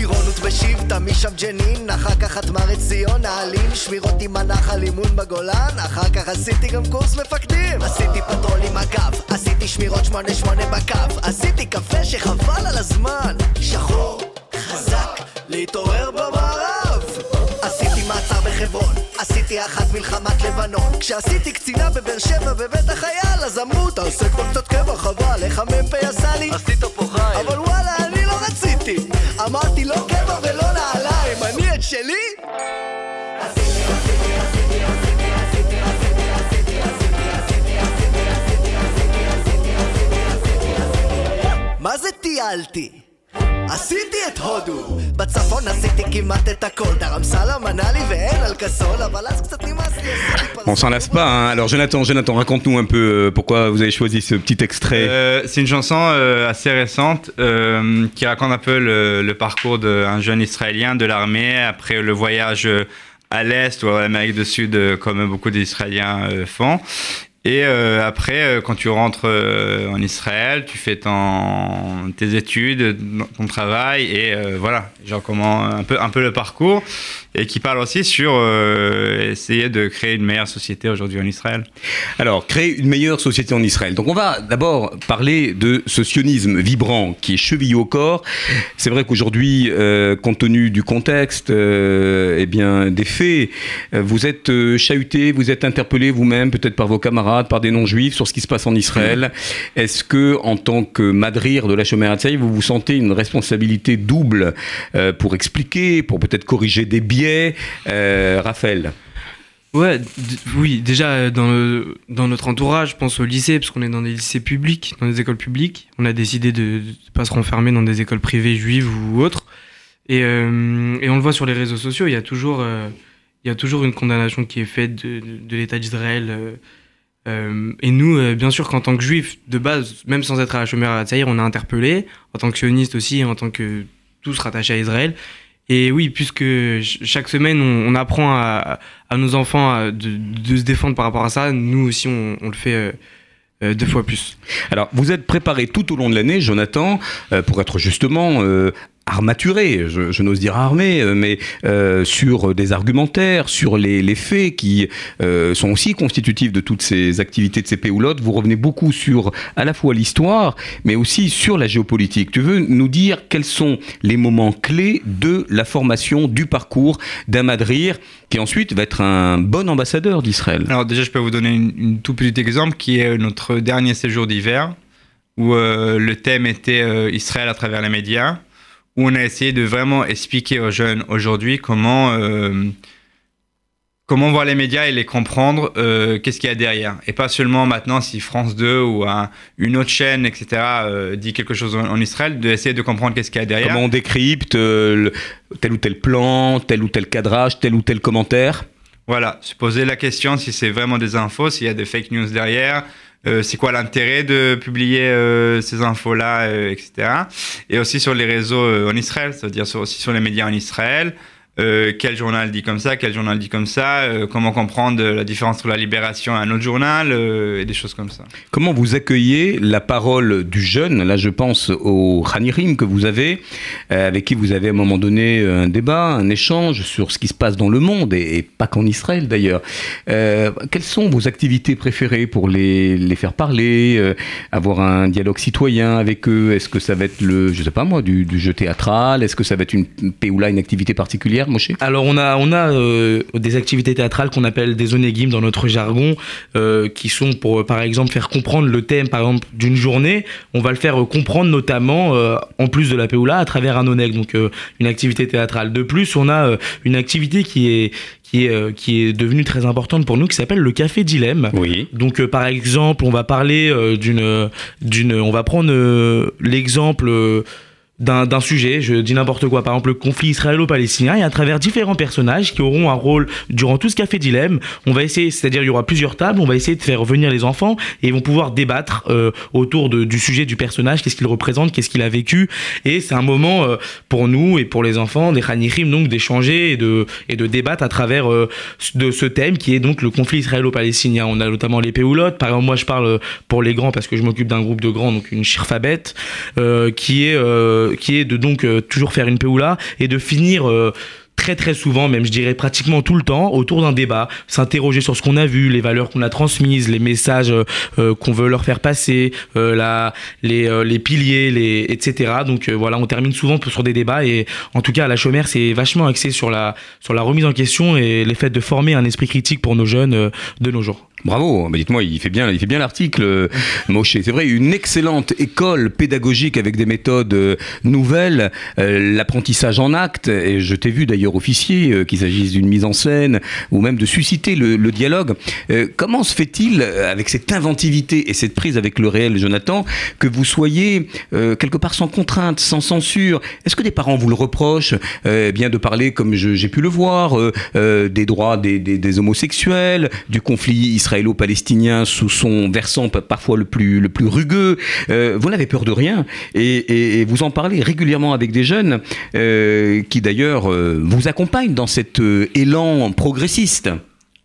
טירונות בשבטה, משם ג'נין, אחר כך חתמר ציון, העלים, שמירות עם הנחל, אימון בגולן, אחר כך עשיתי גם קורס מפקדים. עשיתי פטרול עם הגב, עשיתי שמירות שמונה שמונה בקו, עשיתי קפה שחבל על הזמן. שחור, חזק, להתעורר במערב. עשיתי מעצר בחברון, עשיתי אחת מלחמת לבנון. כשעשיתי קצינה בבאר שבע בבית החייל, אז אמרו, תעשה כבר קצת קבע, חבל, איך המ"פ עשה לי? עשית פה חייל. אבל וואלה, אני לא רציתי. אמרתי, לא קבע ולא נעליים, אני את שלי? מה זה טיילתי? עשיתי את הודו בצפון עשיתי כמעט את הכל דרמסלה מנה לי ואין על כסול אבל אז קצת נמאס לי עשיתי On s'en lasse pas. hein. Alors, Jonathan, Jonathan, raconte-nous un peu euh, pourquoi vous avez choisi ce petit extrait. Euh, c'est une chanson euh, assez récente euh, qui raconte un peu le, le parcours d'un jeune Israélien de l'armée après le voyage euh, à l'Est ou à l'Amérique du Sud, euh, comme beaucoup d'Israéliens euh, font. Et euh, après, euh, quand tu rentres euh, en Israël, tu fais ton, tes études, ton travail, et voilà, genre comment un peu le parcours, et qui parle aussi sur euh, essayer de créer une meilleure société aujourd'hui en Israël. Alors, créer une meilleure société en Israël. Donc, on va d'abord parler de ce sionisme vibrant qui est chevillé au corps. C'est vrai qu'aujourd'hui, euh, compte tenu du contexte, euh, eh bien, des faits, euh, vous êtes chahuté, vous êtes interpellé vous-même, peut-être par vos camarades, par des non-juifs, sur ce qui se passe en Israël. Est-ce que, en tant que madrir de la Shomer vous vous sentez une responsabilité double pour expliquer, pour peut-être corriger des biais Euh, Raphaël Ouais, oui, déjà euh, dans, dans notre entourage, je pense au lycée, parce qu'on est dans des lycées publics, dans des écoles publiques. On a décidé de ne pas se renfermer dans des écoles privées juives ou autres. Et, euh, et on le voit sur les réseaux sociaux, il y a toujours, il y a toujours une condamnation qui est faite de, de- l'État d'Israël. et nous, bien sûr qu'en tant que juifs, de base, même sans être à la chômeur à Tsaïr, on a interpellé, en tant que sioniste aussi, en tant que tous rattachés à Israël. Et oui, puisque ch- chaque semaine, on, apprend à, nos enfants de, se défendre par rapport à ça, nous aussi, on, on le fait euh, euh, deux fois plus. Alors, vous êtes préparé tout au long de l'année, Jonathan, euh, pour être justement euh, armaturé, je, n'ose dire armé, euh, mais euh, sur des argumentaires, sur les, faits qui euh, sont aussi constitutifs de toutes ces activités de CP ou l'autre. Vous revenez beaucoup sur à la fois l'histoire, mais aussi sur la géopolitique. Tu veux nous dire quels sont les moments clés de la formation, du parcours d'un Madrir, qui ensuite va être un bon ambassadeur d'Israël? Alors déjà, je peux vous donner une, une tout petit exemple qui est notre dernier séjour d'hiver, où le thème était Israël à travers les médias, où on a essayé de vraiment expliquer aux jeunes aujourd'hui comment, euh, comment voir les médias et les comprendre, euh, qu'est-ce qu'il y a derrière. Et pas seulement maintenant si France 2 ou un- une autre chaîne, etc., euh, dit quelque chose en, en Israël, d'essayer de comprendre qu'est-ce qu'il y a derrière. Comment on décrypte le- tel ou tel plan, tel ou tel cadrage, tel ou tel commentaire? Voilà, se poser la question si c'est vraiment des infos, s'il y a des fake news derrière, euh, c'est quoi l'intérêt de publier euh, ces infos-là, euh, etc. Et aussi sur les réseaux euh, en Israël, c'est-à-dire aussi sur les médias en Israël, euh, quel journal dit comme ça, quel journal dit comme ça, euh, comment comprendre la différence entre la Libération et un autre journal, euh, et des choses comme ça. Comment vous accueillez la parole du jeune? Là, je pense au Khanirim que vous avez, avec qui vous avez à un moment donné un débat, un échange sur ce qui se passe dans le monde, et, pas qu'en Israël d'ailleurs. Quelles sont vos activités préférées pour les, les faire parler, avoir un dialogue citoyen avec eux? Est-ce que ça va être le, je sais pas moi, du, jeu théâtral? Est-ce que ça va être une Péoula, une activité particulière, Moshe Alors on a, on a euh, des activités théâtrales qu'on appelle des onegim dans notre jargon, euh, qui sont pour euh, par exemple faire comprendre le thème par exemple d'une journée. On va le faire comprendre notamment euh, en plus de la Péoula à travers un oneg, donc une activité théâtrale. De plus, on a une activité qui est qui est, qui est devenue très importante pour nous, qui s'appelle le café dilemme. Oui. Donc, par exemple, on va parler d'une, d'une, on va prendre l'exemple d'un, sujet, je dis n'importe quoi, par exemple le conflit israélo-palestinien, et à travers différents personnages qui auront un rôle durant tout ce café dilemme, on va essayer, c'est-à-dire il y aura plusieurs tables, on va essayer de faire venir les enfants et ils vont pouvoir débattre euh, autour de- du sujet du personnage, qu'est-ce qu'il représente, qu'est-ce qu'il a vécu, et c'est un moment euh, pour nous et pour les enfants des Khanichim donc d'échanger et de, et de débattre à travers euh, de ce thème qui est donc le conflit israélo-palestinien. On a notamment les péoulottes, par exemple moi je parle pour les grands parce que je m'occupe d'un groupe de grands, donc une shirfabet, euh, qui est euh, qui est de donc euh, toujours faire une péoula et de finir euh, très très souvent, même je dirais pratiquement tout le temps, autour d'un débat, s'interroger sur ce qu'on a vu, les valeurs qu'on a transmises, les messages euh, euh, qu'on veut leur faire passer, euh, la, les, euh, les piliers, les, etc. Donc voilà, on termine souvent sur des débats et en tout cas la chômère, c'est vachement axé sur la, sur la remise en question et les faits de former un esprit critique pour nos jeunes de nos jours. Bravo, bah dites-moi, il fait bien, il fait bien l'article, euh, Moshe. C'est vrai, une excellente école pédagogique avec des méthodes euh, nouvelles, euh, l'apprentissage en acte. Et je t'ai vu d'ailleurs officier, qu'il s'agisse d'une mise en scène ou même de susciter le, dialogue. Comment se fait-il, avec cette inventivité et cette prise avec le réel, Jonathan, que vous soyez quelque part sans contrainte, sans censure? Est-ce que des parents vous le reprochent, bien de parler comme j'ai pu le voir, des droits des, des- homosexuels, du conflit israélo-palestinien sous son versant pa- parfois le plus, le plus rugueux. Euh, vous n'avez peur de rien et, vous en parlez régulièrement avec des jeunes euh, qui d'ailleurs euh, vous accompagnent dans cet élan progressiste.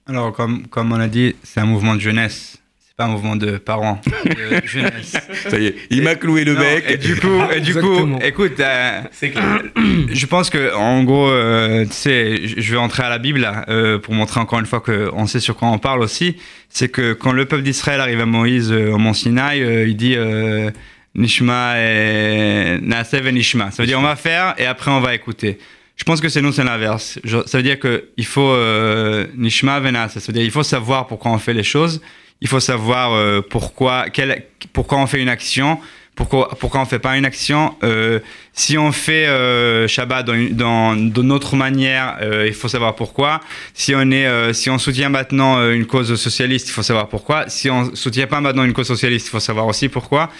Alors, comme, comme on a dit, c'est un mouvement de jeunesse. C'est pas un mouvement de parents, de jeunesse. Ça y est, il m'a cloué le Non, bec. Et du coup, et du coup écoute, euh, C'est clair. je pense que en gros, euh, tu sais, je vais entrer à la Bible là, euh, pour montrer encore une fois qu'on sait sur quoi on parle aussi. C'est que quand le peuple d'Israël arrive à Moïse euh, au mont Sinaï, euh, il dit euh, Nishma et Naasev et Nishma. Ça veut dire on va faire et après on va écouter. Je pense que c'est nous, c'est l'inverse. Je- Ça veut dire qu'il faut euh, Nishma Venas. Ça veut dire il faut savoir pourquoi on fait les choses. Il faut savoir euh, pourquoi, quel, pourquoi on fait une action. Pourquoi, pourquoi on fait pas une action Euh, Si on fait euh, Shabbat dans, dans, d'une autre manière, euh, il faut savoir pourquoi. Si on est, euh, si on soutient maintenant euh, une cause socialiste, il faut savoir pourquoi. Si on soutient pas maintenant une cause socialiste, il faut savoir aussi pourquoi.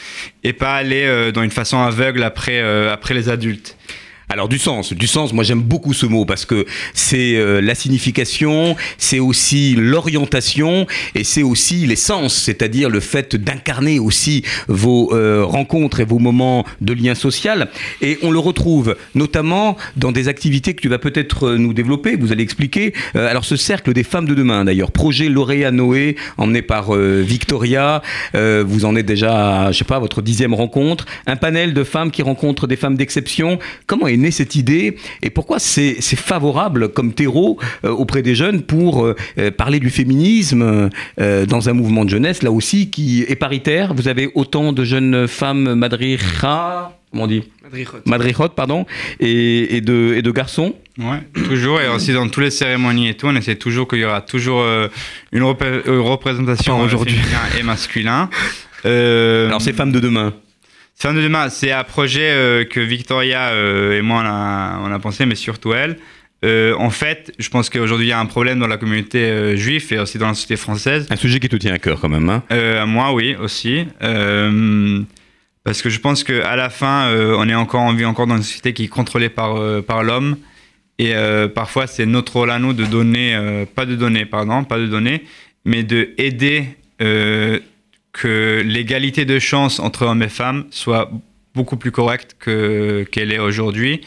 Et pas aller dans une façon aveugle après, après les adultes. Alors du sens, du sens, moi j'aime beaucoup ce mot parce que c'est euh, la signification, c'est aussi l'orientation et c'est aussi l'essence, c'est-à-dire le fait d'incarner aussi vos euh, rencontres et vos moments de lien social. Et on le retrouve notamment dans des activités que tu vas peut-être euh, nous développer, vous allez expliquer. Alors ce cercle des femmes de demain d'ailleurs, projet lauréat Noé, emmené par Victoria, vous en êtes déjà, à, je sais pas, votre dixième rencontre, un panel de femmes qui rencontrent des femmes d'exception. Comment née cette idée et pourquoi c'est c'est favorable comme terreau euh, auprès des jeunes pour euh, euh, parler du féminisme euh, dans un mouvement de jeunesse là aussi qui est paritaire. Vous avez autant de jeunes femmes madriha, comment on dit Madrichot. Madrichot, pardon, et, et de, et de garçons. Ouais, toujours. Et aussi dans toutes les cérémonies et tout, on essaie toujours qu'il y aura toujours euh, une repré- euh, représentation aujourd'hui. féminin et masculin. Euh, Alors ces femmes de demain. Fin de demain, c'est un projet euh, que Victoria euh, et moi on a, on a pensé, mais surtout elle. Euh, en fait, je pense qu'aujourd'hui il y a un problème dans la communauté euh, juive et aussi dans la société française. Un sujet qui te tient à cœur quand même. Hein Euh, moi, oui, aussi. Parce que je pense qu'à la fin, on est encore, on vit encore dans une société qui est contrôlée par, par l'homme. Et parfois, c'est notre rôle à nous de donner, pas de donner, pardon, pas de donner, mais de aider que l'égalité de chance entre hommes et femmes soit beaucoup plus correcte que, qu'elle est aujourd'hui.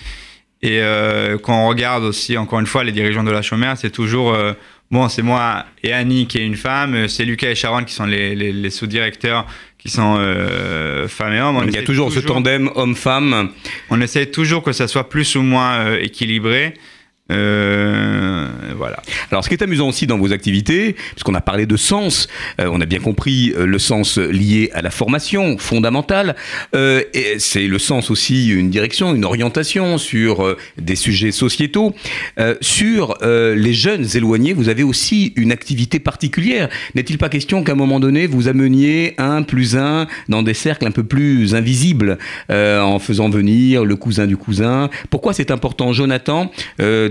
Et euh, quand on regarde aussi, encore une fois, les dirigeants de la chômère, c'est toujours, euh, bon, c'est moi et Annie qui est une femme, euh, c'est Lucas et Sharon qui sont les, les- les sous-directeurs, qui sont euh, femmes et hommes. On Il y a toujours ce tandem homme-femme. On essaie toujours que ça soit plus ou moins équilibré. Euh, voilà. Alors, ce qui est amusant aussi dans vos activités, puisqu'on a parlé de sens, euh, on a bien compris euh, le sens lié à la formation fondamentale, euh, et c'est le sens aussi, une direction, une orientation sur des sujets sociétaux. Sur les jeunes éloignés, vous avez aussi une activité particulière. N'est-il pas question qu'à un moment donné, vous ameniez un plus un dans des cercles un peu plus invisibles, en faisant venir le cousin du cousin? Pourquoi c'est important, Jonathan,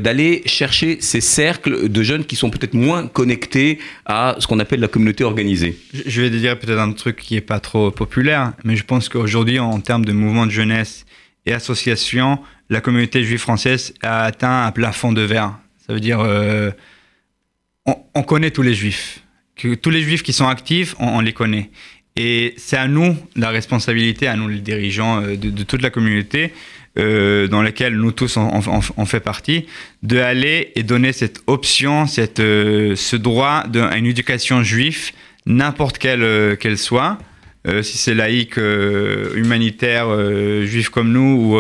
d'aller chercher ces cercles de jeunes qui sont peut-être moins connectés à ce qu'on appelle la communauté organisée Je- vais te dire peut-être un truc qui est pas trop populaire, mais je pense qu'aujourd'hui, en termes de mouvement de jeunesse et association, la communauté juive française a atteint un plafond de verre. Ça veut dire, euh, on, on connaît tous les juifs. Que tous les juifs qui sont actifs, on, les connaît. Et c'est à nous la responsabilité, à nous les dirigeants euh, de toute la communauté, euh, dans laquelle nous tous on, fait partie, de aller et donner cette option, cette, euh, ce droit à une éducation juive, n'importe quelle euh, qu'elle soit, si c'est laïque, humanitaire, euh, juif comme nous, ou,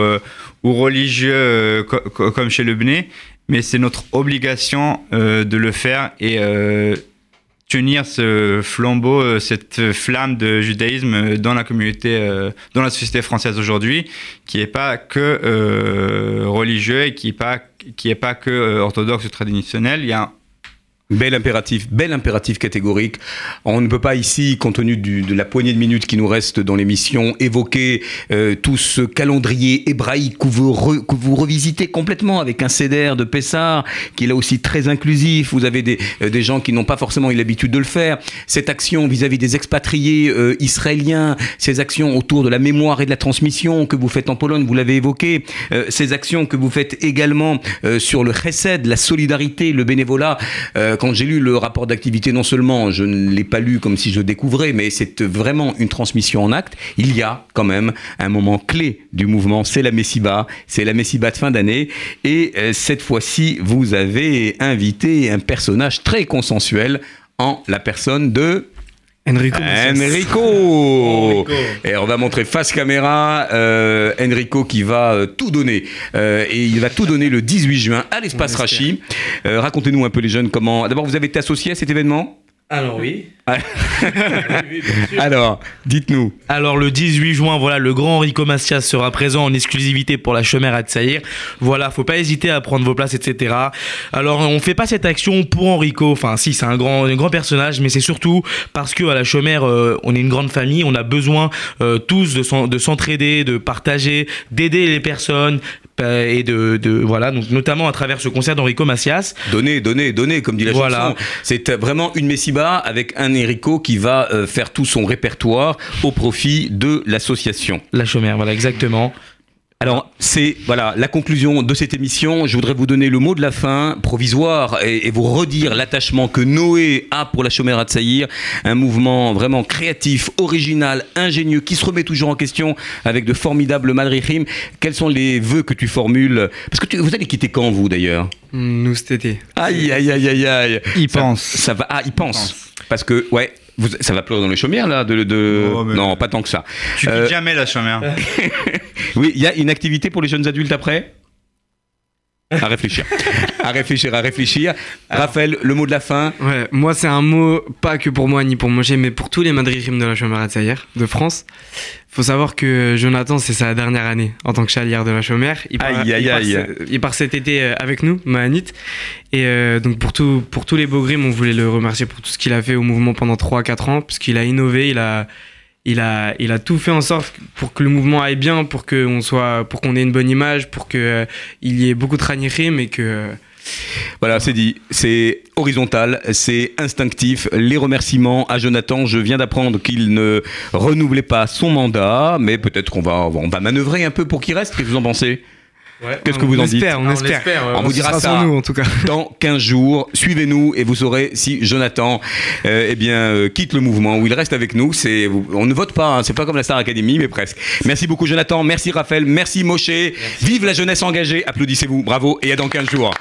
ou religieux co- co- comme chez le Bné, mais c'est notre obligation de le faire et tenir ce flambeau, euh, cette flamme de judaïsme euh, dans la communauté, euh, dans la société française aujourd'hui, qui n'est pas que euh, religieux et qui n'est pas, qui est pas que orthodoxe ou traditionnel. Il y a Bel impératif, bel impératif catégorique. On ne peut pas ici, compte tenu du- de la poignée de minutes qui nous reste dans l'émission, évoquer euh, tout ce calendrier hébraïque que vous, que vous revisitez complètement avec un CDR de Pessar, qui est là aussi très inclusif. Vous avez des, euh, des gens qui n'ont pas forcément eu l'habitude de le faire. Cette action vis-à-vis des expatriés euh, israéliens, ces actions autour de la mémoire et de la transmission que vous faites en Pologne, vous l'avez évoqué, euh, ces actions que vous faites également euh, sur le chesed, la solidarité, le bénévolat. Quand j'ai lu le rapport d'activité, non seulement je ne l'ai pas lu comme si je découvrais, mais c'est vraiment une transmission en acte. Il y a quand même un moment clé du mouvement, c'est la Messiba, c'est la Messiba de fin d'année. Et euh, cette fois-ci, vous avez invité un personnage très consensuel en la personne de Enrico. Enrico. Et on va montrer face caméra euh, Enrico qui va euh, tout donner. Euh, et il va tout donner le 18 juin à l'espace. Rachi. Euh, Racontez-nous un peu les jeunes comment. D'abord, vous avez été associé à cet événement? Alors oui. Alors, dites-nous. Alors le 18 juin, voilà, le grand Enrico Macias sera présent en exclusivité pour la chômère à Tsaïr. Voilà, faut pas hésiter à prendre vos places, etc. Alors on fait pas cette action pour Enrico, enfin si c'est un grand, un grand personnage, mais c'est surtout parce que à la chômère, euh, on est une grande famille, on a besoin euh, tous de s'en- de s'entraider, de partager, d'aider les personnes et de, de voilà, donc notamment à travers ce concert d'Enrico Macias. Donnez, donnez, donnez, comme dit la Voilà. chanson. C'est euh, vraiment une Messiba avec un Enrico qui va euh, faire tout son répertoire au profit de l'association. La chômère, voilà, exactement. Alors, c'est voilà la conclusion de cette émission. Je voudrais vous donner le mot de la fin provisoire et, et vous redire l'attachement que Noé a pour la chômeur à Tsaïr, un mouvement vraiment créatif, original, ingénieux, qui se remet toujours en question avec de formidables madrichim. Quels sont les vœux que tu formules? Parce que tu- vous allez quitter quand vous d'ailleurs? Nous cet été. Aïe aïe aïe aïe aïe. Il Ça- pense. Ça va. Ah, il pense. Parce que ouais. Vous, ça va pleurer dans les chaumières là de, de- Oh, non pas tant que ça Tu quittes Euh, jamais la chômère. oui, il y a une activité pour les jeunes adultes après? À réfléchir. à réfléchir, à réfléchir. Raphaël, le mot de la fin. Ouais, moi c'est un mot pas que pour moi ni pour Moshe, mais pour tous les Madrichim de la Tsaïr de France. Faut savoir que Jonathan, c'est sa dernière année en tant que chalière de la Chomère. Il part, Aïe, aïe, il part aïe. ce- il part cet été euh, avec nous, Mahanit. Et euh, donc pour, tout, pour tous les beaux grims, on voulait le remercier pour tout ce qu'il a fait au mouvement pendant 3-4 ans, puisqu'il a innové, il a, il, a, il a tout fait en sorte pour que le mouvement aille bien, pour qu'on soit, pour qu'on ait une bonne image, pour qu'il y ait beaucoup de ranichim et que... Voilà, c'est dit. C'est horizontal, c'est instinctif. Les remerciements à Jonathan. Je viens d'apprendre qu'il ne renouvelait pas son mandat, mais peut-être qu'on va, on va manœuvrer un peu pour qu'il reste. Qu'est-ce que vous en pensez? Qu'est-ce que vous on en dites on Ah, on espère. On vous dira ça sur nous, en tout cas. dans 15 jours. Suivez-nous et vous saurez si Jonathan euh, eh bien, euh, quitte le mouvement ou il reste avec nous. C'est, on ne vote pas, hein, c'est pas comme la Star Academy, mais presque. Merci beaucoup Jonathan, merci Raphaël, merci Moshe. Vive la jeunesse engagée, applaudissez-vous, bravo et à dans 15 jours.